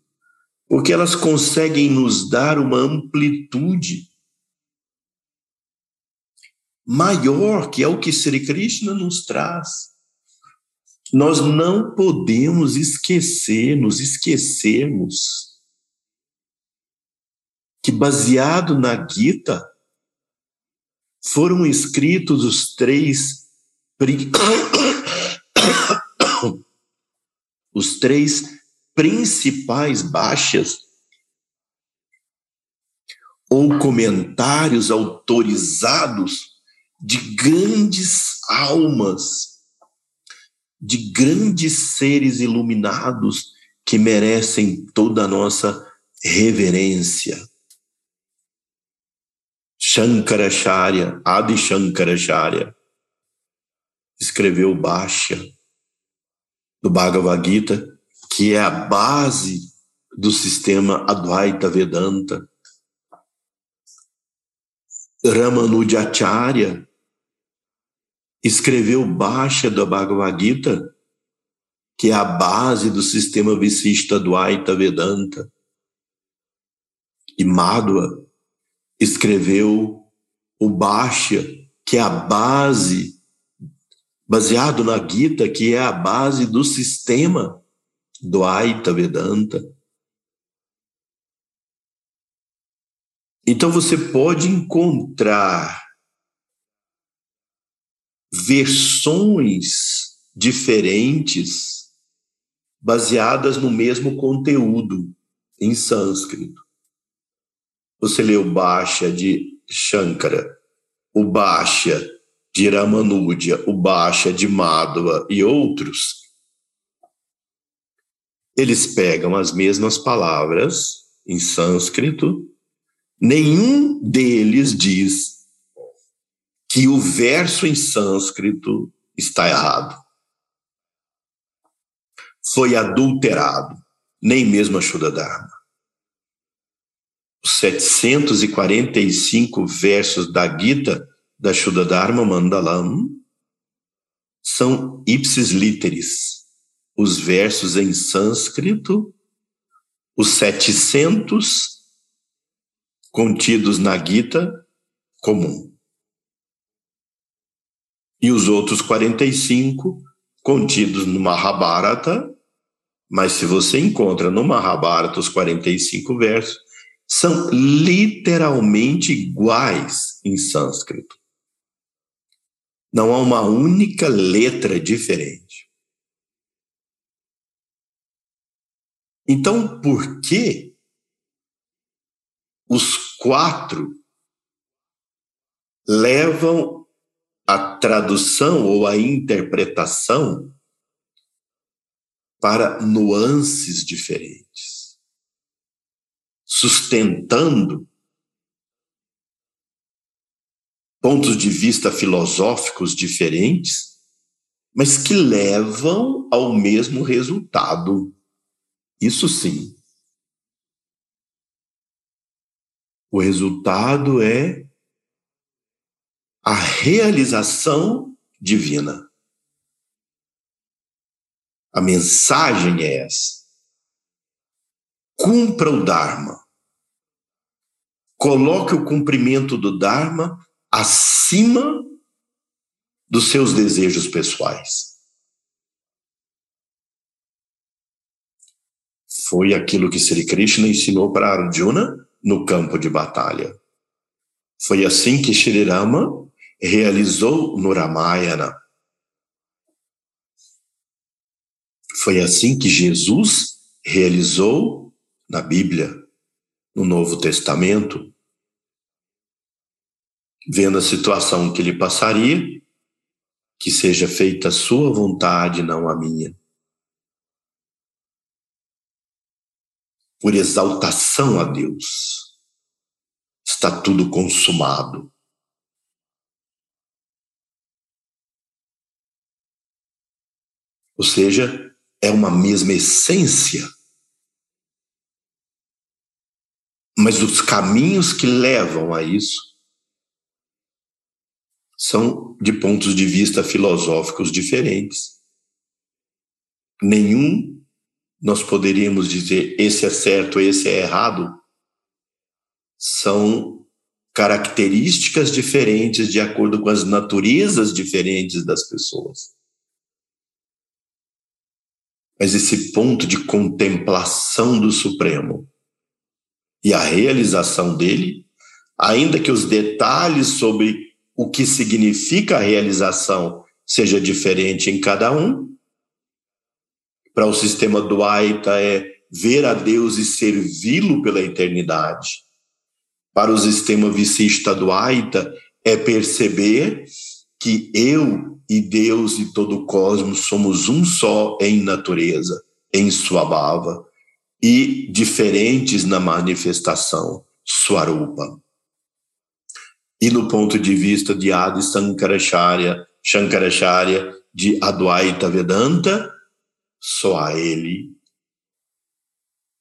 porque elas conseguem nos dar uma amplitude maior, que é o que Sri Krishna nos traz. Nós não podemos esquecer, nos esquecermos que baseado na Gita foram escritos os três os três principais baixas ou comentários autorizados de grandes almas, de grandes seres iluminados que merecem toda a nossa reverência. Shankaracharya, Adi Shankaracharya, escreveu Baixa do Bhagavad Gita, que é a base do sistema Advaita Vedanta. Ramanujacharya escreveu Baixa do Bhagavad Gita, que é a base do sistema Visista Advaita Vedanta. E Madhva escreveu o Baixa, que é a base baseado na Gita, que é a base do sistema do Aita Vedanta. Então você pode encontrar versões diferentes baseadas no mesmo conteúdo em sânscrito. Você lê o Bhashya de Shankara, o Bhashya de Ramanuja, o Baixa de Madhva e outros, eles pegam as mesmas palavras em sânscrito, nenhum deles diz que o verso em sânscrito está errado. Foi adulterado, nem mesmo a Shuddha Dharma. Os 745 versos da Gita da Shuddha Dharma Mandalam são ipsis literis, os versos em sânscrito, os 700 contidos na Gita comum. E os outros 45 contidos no Mahabharata, mas se você encontra no Mahabharata os 45 versos, são literalmente iguais em sânscrito. Não há uma única letra diferente. Então, por que os quatro levam a tradução ou a interpretação para nuances diferentes, sustentando pontos de vista filosóficos diferentes, mas que levam ao mesmo resultado. Isso sim. O resultado é a realização divina. A mensagem é essa. Cumpra o Dharma. Coloque o cumprimento do Dharma acima dos seus desejos pessoais. Foi aquilo que Sri Krishna ensinou para Arjuna no campo de batalha. Foi assim que Shri Rama realizou no Ramayana. Foi assim que Jesus realizou na Bíblia, no Novo Testamento vendo a situação que ele passaria, que seja feita a sua vontade, não a minha. Por exaltação a Deus, está tudo consumado. Ou seja, é uma mesma essência. Mas os caminhos que levam a isso são de pontos de vista filosóficos diferentes. Nenhum nós poderíamos dizer esse é certo, esse é errado. São características diferentes de acordo com as naturezas diferentes das pessoas. Mas esse ponto de contemplação do Supremo e a realização dele, ainda que os detalhes sobre o que significa a realização seja diferente em cada um, para o sistema Duaita é ver a Deus e servi-lo pela eternidade. Para o sistema vicista Duaita é perceber que eu e Deus e todo o cosmos somos um só em natureza, em sua bava, e diferentes na manifestação, Swarupa. E no ponto de vista de Adi Sankaracharya, Shankaracharya, de Advaita Vedanta, só a ele.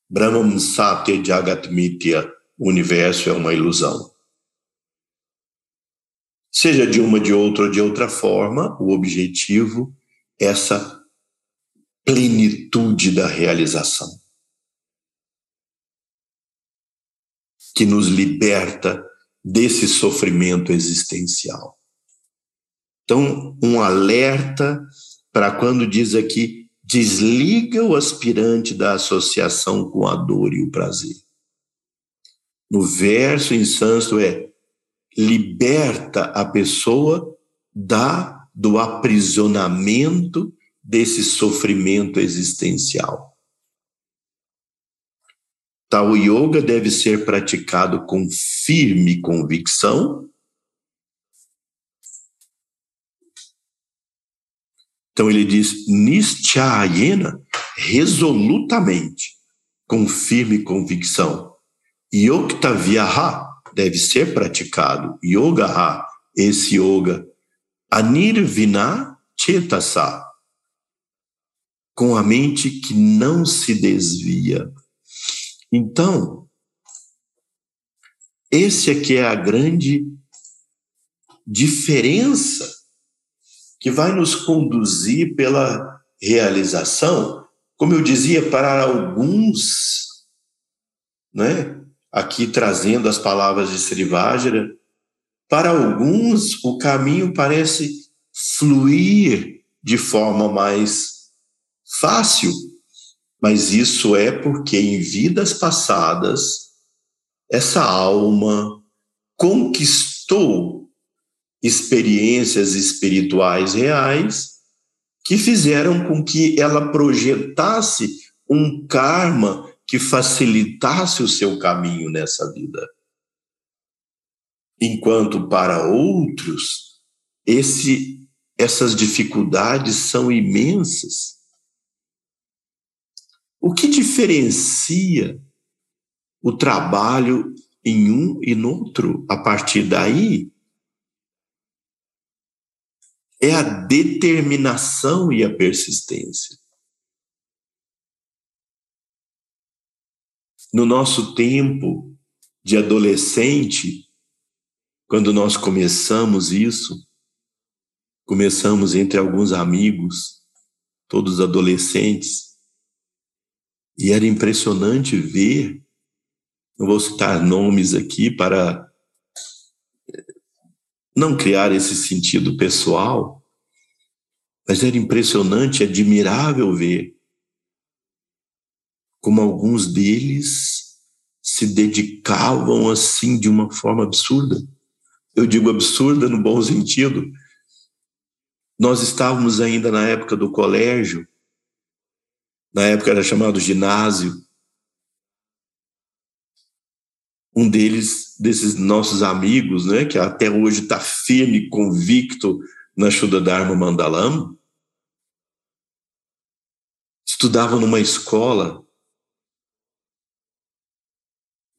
Brahman Satya Jagat Mitya, o universo é uma ilusão. Seja de uma, de outra ou de outra forma, o objetivo é essa plenitude da realização. Que nos liberta desse sofrimento existencial. Então, um alerta para quando diz aqui desliga o aspirante da associação com a dor e o prazer. No verso em sânscrito é liberta a pessoa da do aprisionamento desse sofrimento existencial. Tal yoga deve ser praticado com firme convicção Então ele diz nischayena, resolutamente, com firme convicção. Yoktaviaha deve ser praticado. Yogaha, esse yoga. Anirvina chetasa, com a mente que não se desvia. Então, esse aqui é a grande diferença que vai nos conduzir pela realização, como eu dizia, para alguns, né? Aqui trazendo as palavras de Srivajra, para alguns o caminho parece fluir de forma mais fácil, mas isso é porque em vidas passadas essa alma conquistou experiências espirituais reais que fizeram com que ela projetasse um karma que facilitasse o seu caminho nessa vida. Enquanto para outros, esse, essas dificuldades são imensas. O que diferencia o trabalho em um e no outro? A partir daí, é a determinação e a persistência. No nosso tempo de adolescente, quando nós começamos isso, começamos entre alguns amigos, todos adolescentes, e era impressionante ver, não vou citar nomes aqui para não criar esse sentido pessoal, mas era impressionante, admirável ver como alguns deles se dedicavam assim de uma forma absurda. Eu digo absurda no bom sentido. Nós estávamos ainda na época do colégio, na época era chamado ginásio, um deles, desses nossos amigos, né, que até hoje está firme, convicto na Shuddha Dharma Mandalam, estudava numa escola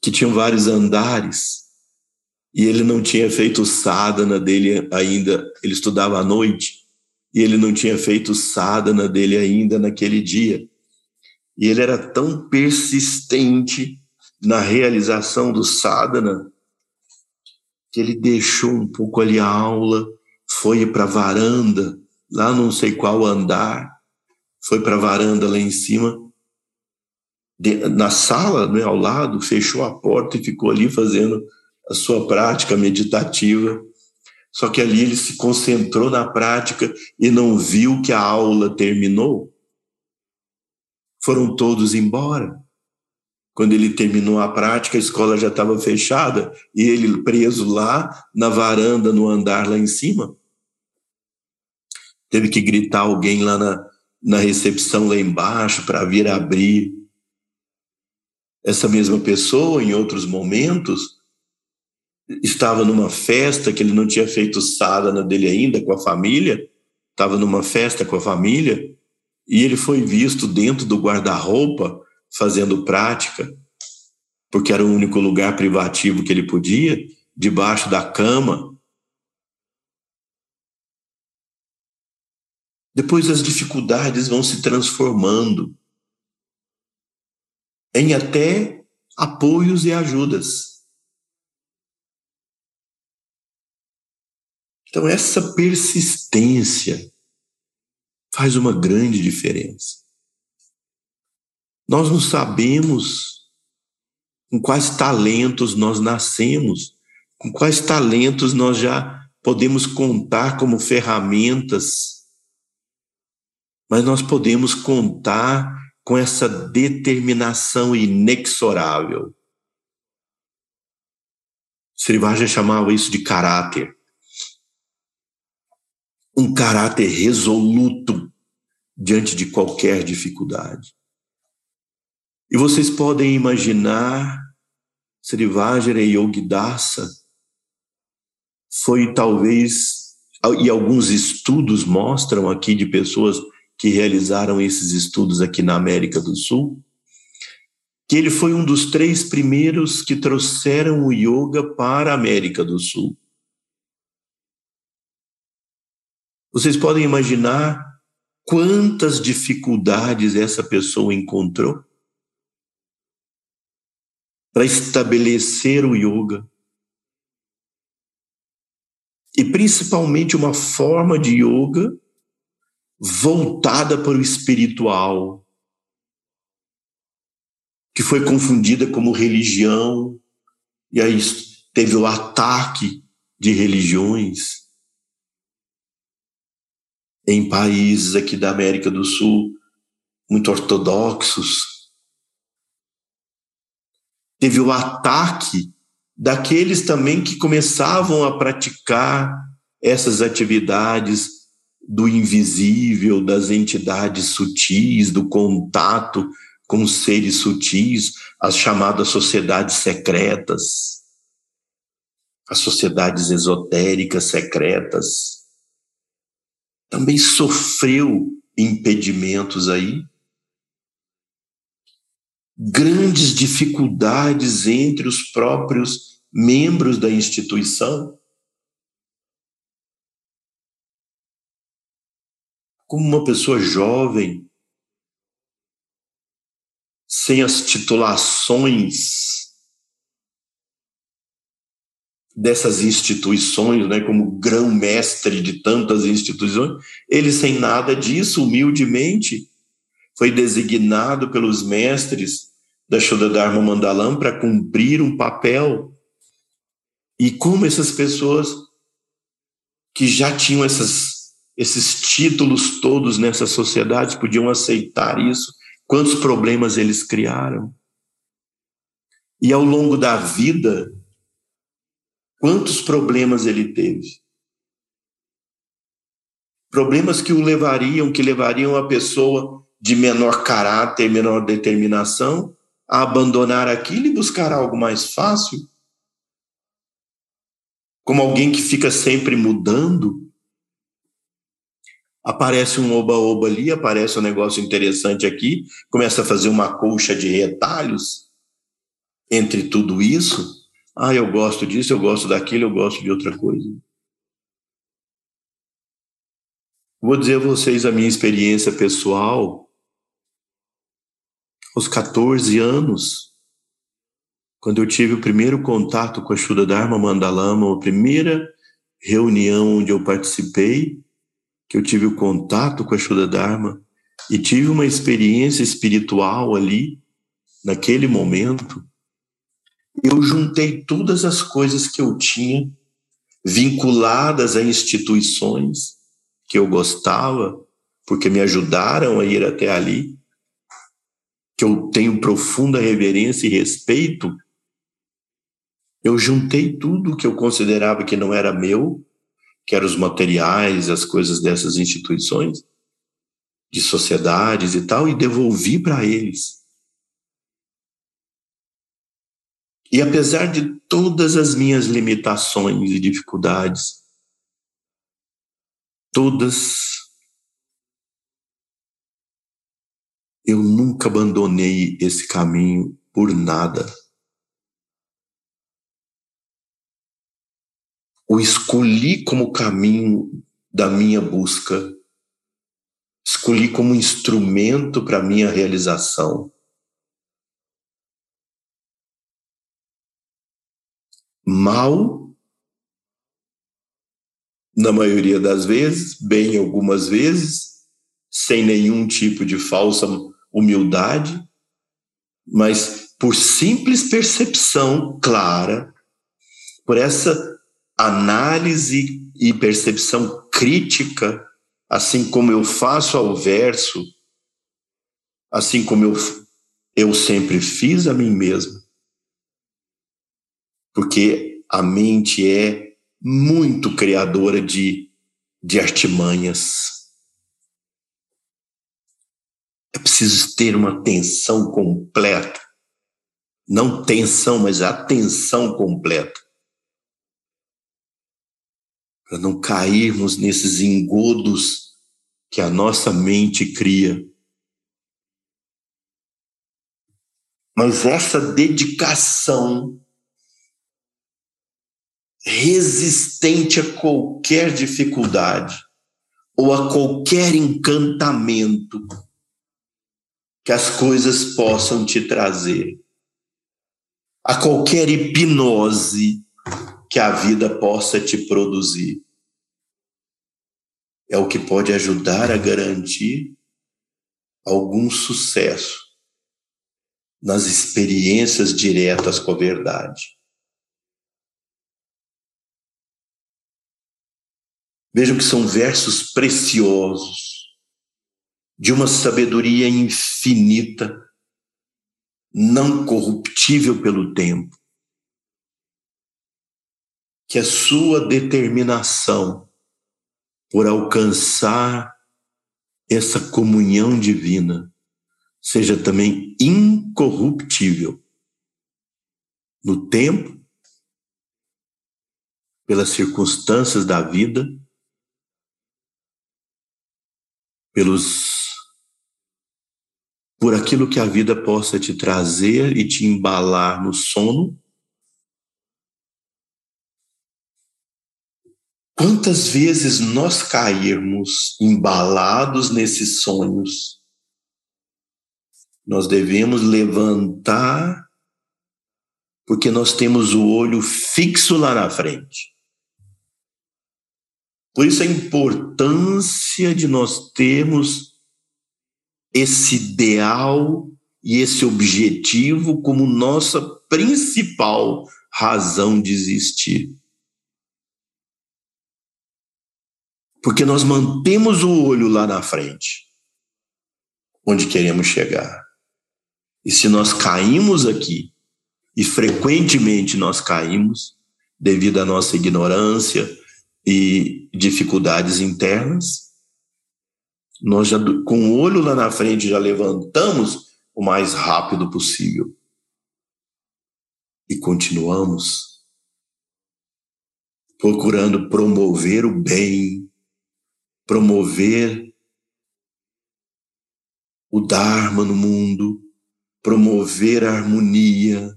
que tinha vários andares e ele não tinha feito o sadhana dele ainda, ele estudava à noite e ele não tinha feito o sadhana dele ainda naquele dia. E ele era tão persistente na realização do sadhana, que ele deixou um pouco ali a aula foi para a varanda, lá não sei qual andar, foi para a varanda lá em cima, de, na sala, né, ao lado, fechou a porta e ficou ali fazendo a sua prática meditativa. Só que ali ele se concentrou na prática e não viu que a aula terminou. Foram todos embora. Quando ele terminou a prática, a escola já estava fechada e ele preso lá na varanda, no andar lá em cima. Teve que gritar alguém lá na, na recepção lá embaixo para vir abrir. Essa mesma pessoa, em outros momentos, estava numa festa que ele não tinha feito sadhana dele ainda com a família, estava numa festa com a família, e ele foi visto dentro do guarda-roupa fazendo prática, porque era o único lugar privativo que ele podia, debaixo da cama. Depois as dificuldades vão se transformando em até apoios e ajudas. Então, essa persistência faz uma grande diferença. Nós não sabemos com quais talentos nós nascemos, com quais talentos nós já podemos contar como ferramentas, mas nós podemos contar com essa determinação inexorável. Srivaja chamava isso de caráter. Um caráter resoluto diante de qualquer dificuldade. E vocês podem imaginar, Srivajra e Yogidasa foi talvez, e alguns estudos mostram aqui de pessoas que realizaram esses estudos aqui na América do Sul, que ele foi um dos três primeiros que trouxeram o yoga para a América do Sul. Vocês podem imaginar quantas dificuldades essa pessoa encontrou? para estabelecer o yoga. E principalmente uma forma de yoga voltada para o espiritual, que foi confundida como religião, e aí teve o ataque de religiões em países aqui da América do Sul muito ortodoxos, teve o ataque daqueles também que começavam a praticar essas atividades do invisível, das entidades sutis, do contato com seres sutis, as chamadas sociedades secretas, as sociedades esotéricas secretas. Também sofreu impedimentos aí grandes dificuldades entre os próprios membros da instituição. Como uma pessoa jovem, sem as titulações dessas instituições, né, como grão-mestre de tantas instituições, ele sem nada disso, humildemente, foi designado pelos mestres da Shodadharma Mandalam para cumprir um papel. E como essas pessoas que já tinham essas, esses títulos todos nessa sociedade podiam aceitar isso, quantos problemas eles criaram. E ao longo da vida, quantos problemas ele teve? Problemas que o levariam, que levariam a pessoa de menor caráter, menor determinação, a abandonar aquilo e buscar algo mais fácil? Como alguém que fica sempre mudando? Aparece um oba-oba ali, aparece um negócio interessante aqui, começa a fazer uma colcha de retalhos entre tudo isso. Ah, eu gosto disso, eu gosto daquilo, eu gosto de outra coisa. Vou dizer a vocês a minha experiência pessoal aos 14 anos, quando eu tive o primeiro contato com a Shuddha Dharma Mandalama, a primeira reunião onde eu participei, que eu tive o contato com a Shuddha Dharma e tive uma experiência espiritual ali, naquele momento, eu juntei todas as coisas que eu tinha vinculadas a instituições que eu gostava, porque me ajudaram a ir até ali, que eu tenho profunda reverência e respeito, eu juntei tudo que eu considerava que não era meu, que eram os materiais, as coisas dessas instituições, de sociedades e tal, e devolvi para eles. E apesar de todas as minhas limitações e dificuldades, todas eu nunca abandonei esse caminho por nada. O escolhi como caminho da minha busca, escolhi como instrumento para minha realização. Mal, na maioria das vezes, bem algumas vezes, sem nenhum tipo de falsa humildade, mas por simples percepção clara, por essa análise e percepção crítica, assim como eu faço ao verso, assim como eu, eu sempre fiz a mim mesmo. Porque a mente é muito criadora de, de artimanhas é preciso ter uma atenção completa. Não tensão, mas atenção completa. Para não cairmos nesses engodos que a nossa mente cria. Mas essa dedicação resistente a qualquer dificuldade ou a qualquer encantamento que as coisas possam te trazer, a qualquer hipnose que a vida possa te produzir. É o que pode ajudar a garantir algum sucesso nas experiências diretas com a verdade. Vejam que são versos preciosos de uma sabedoria infinita, não corruptível pelo tempo. Que a sua determinação por alcançar essa comunhão divina seja também incorruptível no tempo, pelas circunstâncias da vida, pelos por aquilo que a vida possa te trazer e te embalar no sono. Quantas vezes nós cairmos embalados nesses sonhos, nós devemos levantar, porque nós temos o olho fixo lá na frente. Por isso a importância de nós termos esse ideal e esse objetivo como nossa principal razão de existir. Porque nós mantemos o olho lá na frente, onde queremos chegar. E se nós caímos aqui, e frequentemente nós caímos, devido à nossa ignorância e dificuldades internas, nós já, com o olho lá na frente, já levantamos o mais rápido possível. E continuamos procurando promover o bem, promover o Dharma no mundo, promover a harmonia,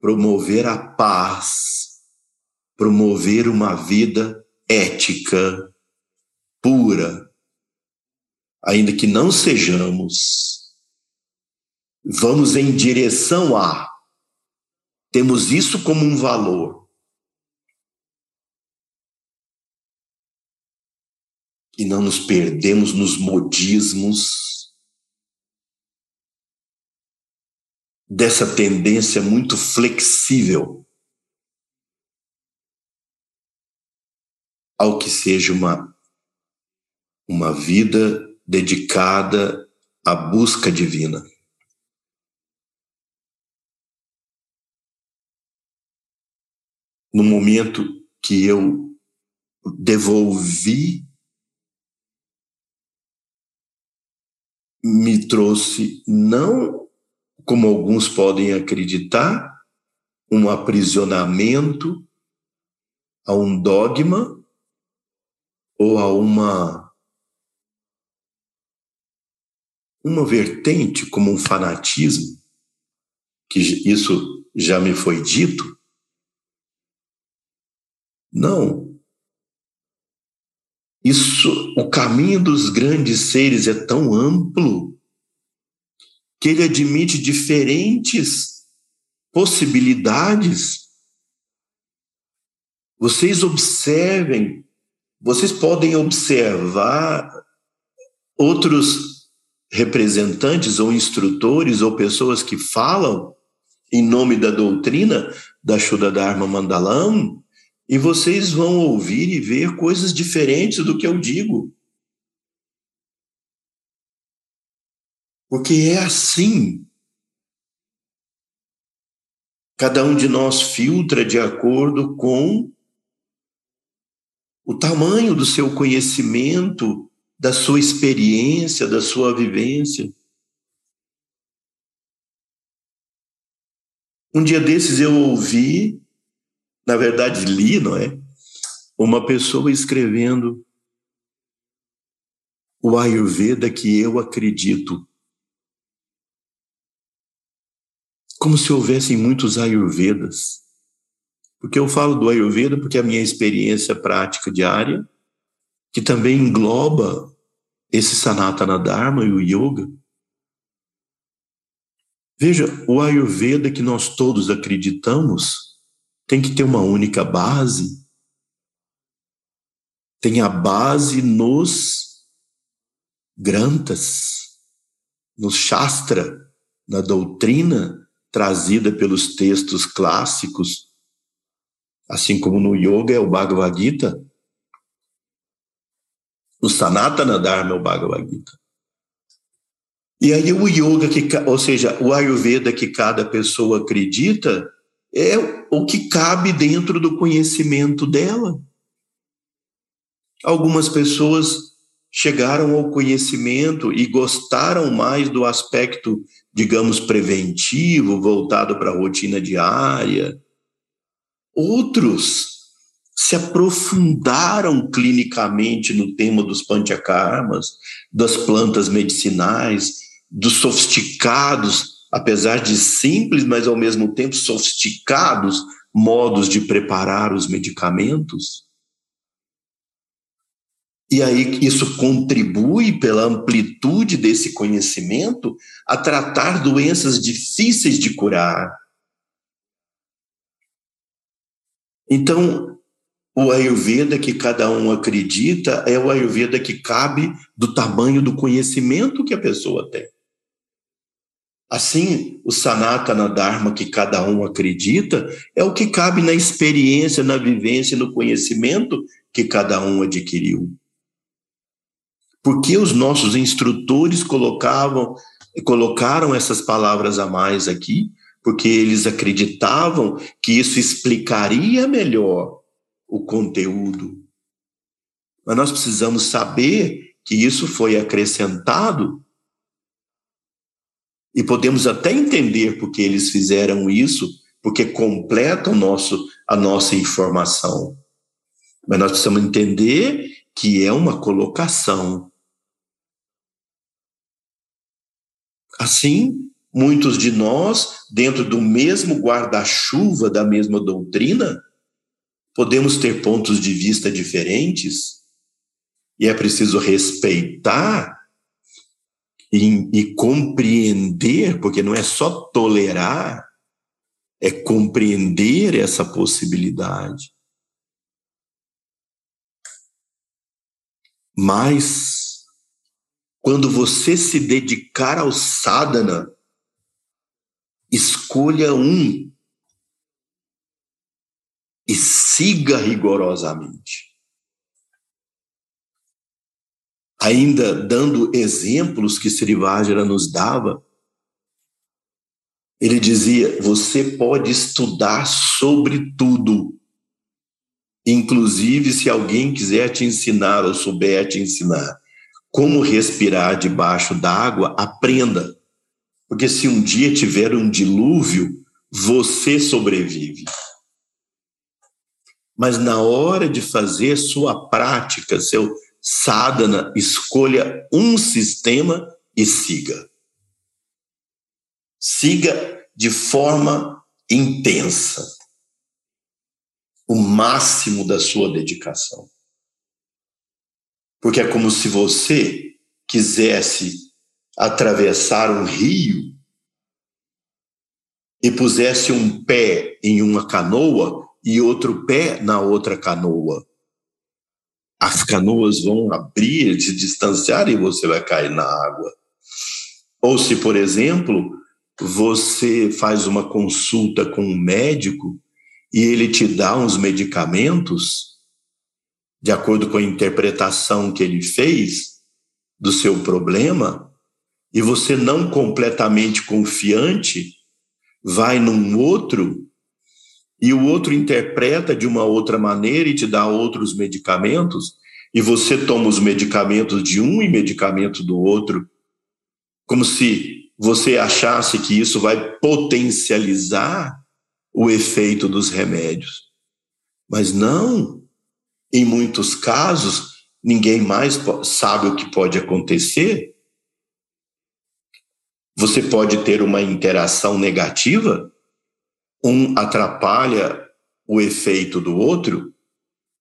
promover a paz, promover uma vida ética, pura, ainda que não sejamos, vamos em direção a, temos isso como um valor. E não nos perdemos nos modismos dessa tendência muito flexível ao que seja uma, uma vida dedicada à busca divina. No momento que eu devolvi me trouxe não como alguns podem acreditar, um aprisionamento a um dogma ou a uma uma vertente como um fanatismo, que isso já me foi dito. Não. Isso, o caminho dos grandes seres é tão amplo que ele admite diferentes possibilidades. Vocês observem, vocês podem observar outros representantes ou instrutores ou pessoas que falam em nome da doutrina da Shuddha Dharma Mandalam e vocês vão ouvir e ver coisas diferentes do que eu digo. Porque é assim. Cada um de nós filtra de acordo com o tamanho do seu conhecimento, da sua experiência, da sua vivência. Um dia desses eu ouvi na verdade, li, não é? Uma pessoa escrevendo o Ayurveda que eu acredito. Como se houvessem muitos Ayurvedas. Porque eu falo do Ayurveda porque é a minha experiência prática diária, que também engloba esse Sanatana Dharma e o Yoga. Veja, o Ayurveda que nós todos acreditamos tem que ter uma única base. Tem a base nos grantas, no Shastra, na doutrina trazida pelos textos clássicos, assim como no Yoga é o Bhagavad Gita, no Sanatana Dharma é o Bhagavad Gita. E aí o yoga, que, ou seja, o Ayurveda que cada pessoa acredita, é o que cabe dentro do conhecimento dela. Algumas pessoas chegaram ao conhecimento e gostaram mais do aspecto, digamos, preventivo, voltado para a rotina diária. Outros se aprofundaram clinicamente no tema dos panchakarmas, das plantas medicinais, dos sofisticados apesar de simples, mas ao mesmo tempo sofisticados modos de preparar os medicamentos. E aí isso contribui pela amplitude desse conhecimento a tratar doenças difíceis de curar. Então, o Ayurveda que cada um acredita é o Ayurveda que cabe do tamanho do conhecimento que a pessoa tem. Assim, o Sanatana Dharma que cada um acredita é o que cabe na experiência, na vivência, no conhecimento que cada um adquiriu. Porque os nossos instrutores colocavam colocaram essas palavras a mais aqui, porque eles acreditavam que isso explicaria melhor o conteúdo. Mas nós precisamos saber que isso foi acrescentado e podemos até entender porque eles fizeram isso, porque completa o nosso, a nossa informação. Mas nós precisamos entender que é uma colocação. Assim, muitos de nós, dentro do mesmo guarda-chuva da mesma doutrina, podemos ter pontos de vista diferentes, e é preciso respeitar e, e compreender, porque não é só tolerar, é compreender essa possibilidade. Mas, quando você se dedicar ao sadhana, escolha um e siga rigorosamente. Ainda dando exemplos que Srivajra nos dava, ele dizia: você pode estudar sobre tudo, inclusive se alguém quiser te ensinar ou souber te ensinar como respirar debaixo d'água, aprenda. Porque se um dia tiver um dilúvio, você sobrevive. Mas na hora de fazer sua prática, seu sadhana, escolha um sistema e siga. Siga de forma intensa, o máximo da sua dedicação. Porque é como se você quisesse atravessar um rio e pusesse um pé em uma canoa e outro pé na outra canoa. As canoas vão abrir, se distanciar e você vai cair na água. Ou se, por exemplo, você faz uma consulta com um médico e ele te dá uns medicamentos, de acordo com a interpretação que ele fez do seu problema, e você não completamente confiante, vai num outro e o outro interpreta de uma outra maneira e te dá outros medicamentos, e você toma os medicamentos de um e medicamento do outro, como se você achasse que isso vai potencializar o efeito dos remédios. Mas não. Em muitos casos, ninguém mais sabe o que pode acontecer. Você pode ter uma interação negativa um atrapalha o efeito do outro,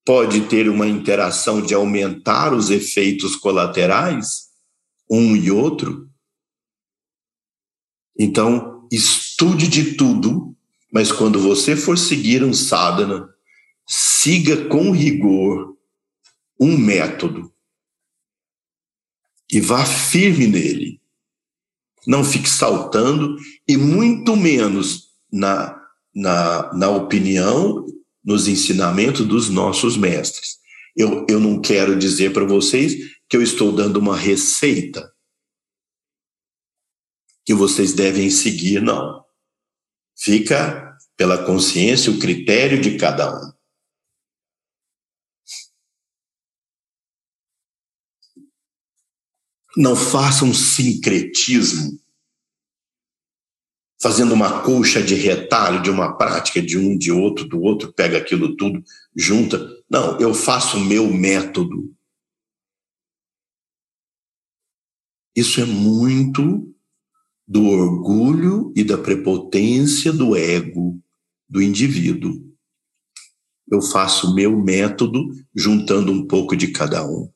pode ter uma interação de aumentar os efeitos colaterais, um e outro. Então, estude de tudo, mas quando você for seguir um sadhana, siga com rigor um método e vá firme nele. Não fique saltando e muito menos na na, na opinião, nos ensinamentos dos nossos mestres. Eu, eu não quero dizer para vocês que eu estou dando uma receita que vocês devem seguir, não. Fica pela consciência o critério de cada um. Não façam um sincretismo fazendo uma colcha de retalho de uma prática de um, de outro, do outro, pega aquilo tudo, junta. Não, eu faço o meu método. Isso é muito do orgulho e da prepotência do ego do indivíduo. Eu faço o meu método juntando um pouco de cada um.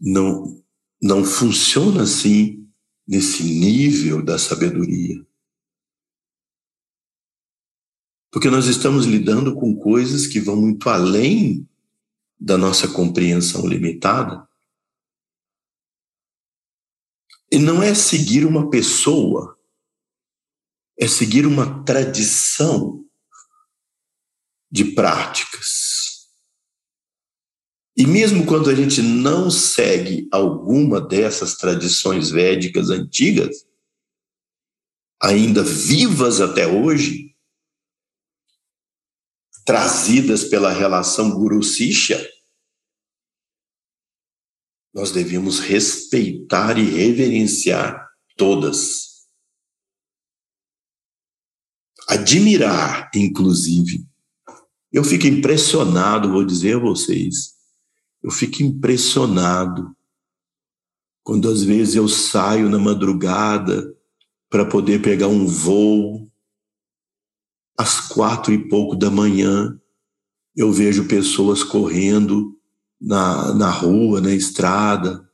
Não, não funciona assim nesse nível da sabedoria. Porque nós estamos lidando com coisas que vão muito além da nossa compreensão limitada. E não é seguir uma pessoa, é seguir uma tradição de práticas. E mesmo quando a gente não segue alguma dessas tradições védicas antigas, ainda vivas até hoje, trazidas pela relação guru-sishya, nós devemos respeitar e reverenciar todas. Admirar, inclusive. Eu fico impressionado, vou dizer a vocês, eu fico impressionado quando às vezes eu saio na madrugada para poder pegar um voo às quatro e pouco da manhã. Eu vejo pessoas correndo na, na rua, na estrada,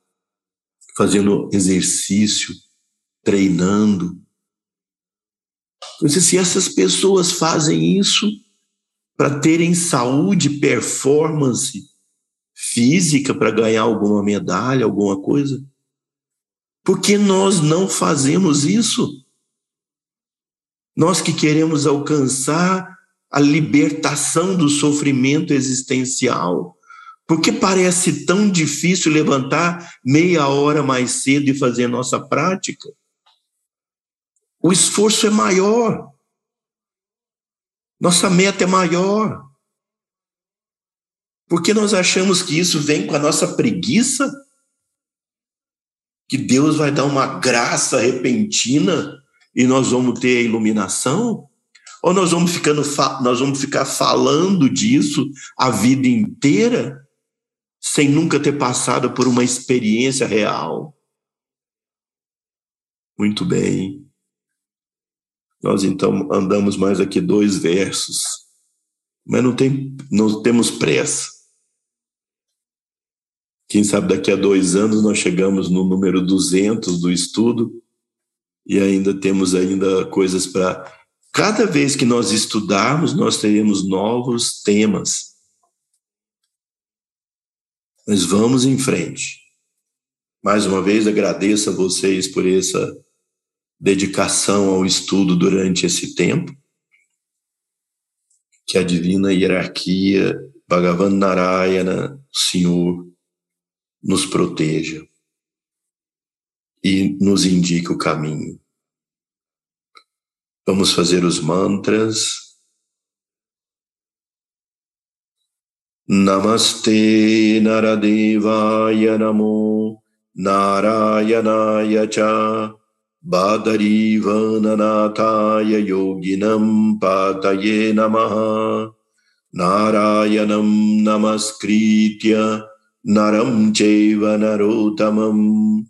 fazendo exercício, treinando. Então, se essas pessoas fazem isso para terem saúde, performance, física para ganhar alguma medalha, alguma coisa? Por que nós não fazemos isso? Nós que queremos alcançar a libertação do sofrimento existencial, por que parece tão difícil levantar meia hora mais cedo e fazer nossa prática? O esforço é maior. Nossa meta é maior. Porque nós achamos que isso vem com a nossa preguiça? Que Deus vai dar uma graça repentina e nós vamos ter a iluminação? Ou nós vamos, ficando, nós vamos ficar falando disso a vida inteira, sem nunca ter passado por uma experiência real? Muito bem. Nós então andamos mais aqui dois versos, mas não, tem, não temos pressa. Quem sabe daqui a dois anos nós chegamos no número 200 do estudo e ainda temos ainda coisas para... Cada vez que nós estudarmos, nós teremos novos temas. Mas vamos em frente. Mais uma vez agradeço a vocês por essa dedicação ao estudo durante esse tempo. Que a divina hierarquia Bhagavan Narayana, Senhor, nos proteja e nos indique o caminho. Vamos fazer os mantras. Namaste Naradevaya Namo Narayanaya Cha Badarivananataya Yoginam Pataye Namaha Narayanam Namaskritya Naram Cheva Narotamam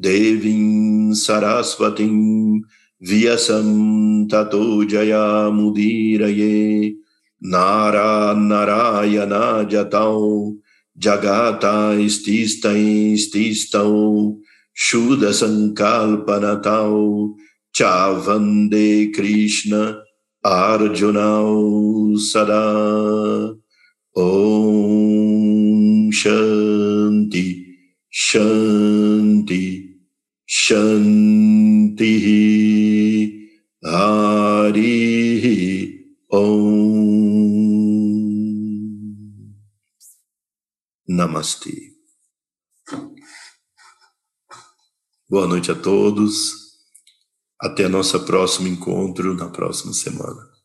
Devim Sarasvatim Vyasam Tato Jaya Mudiraye Nara Narayana Jatau Jagata Istista Ististau Shuddha Sankalpanatau Chavande Krishna Arjunau Sada Om Shanti, Shanti, Shanti, Hari Om. Namastê. Boa noite a todos. Até nosso próximo encontro na próxima semana.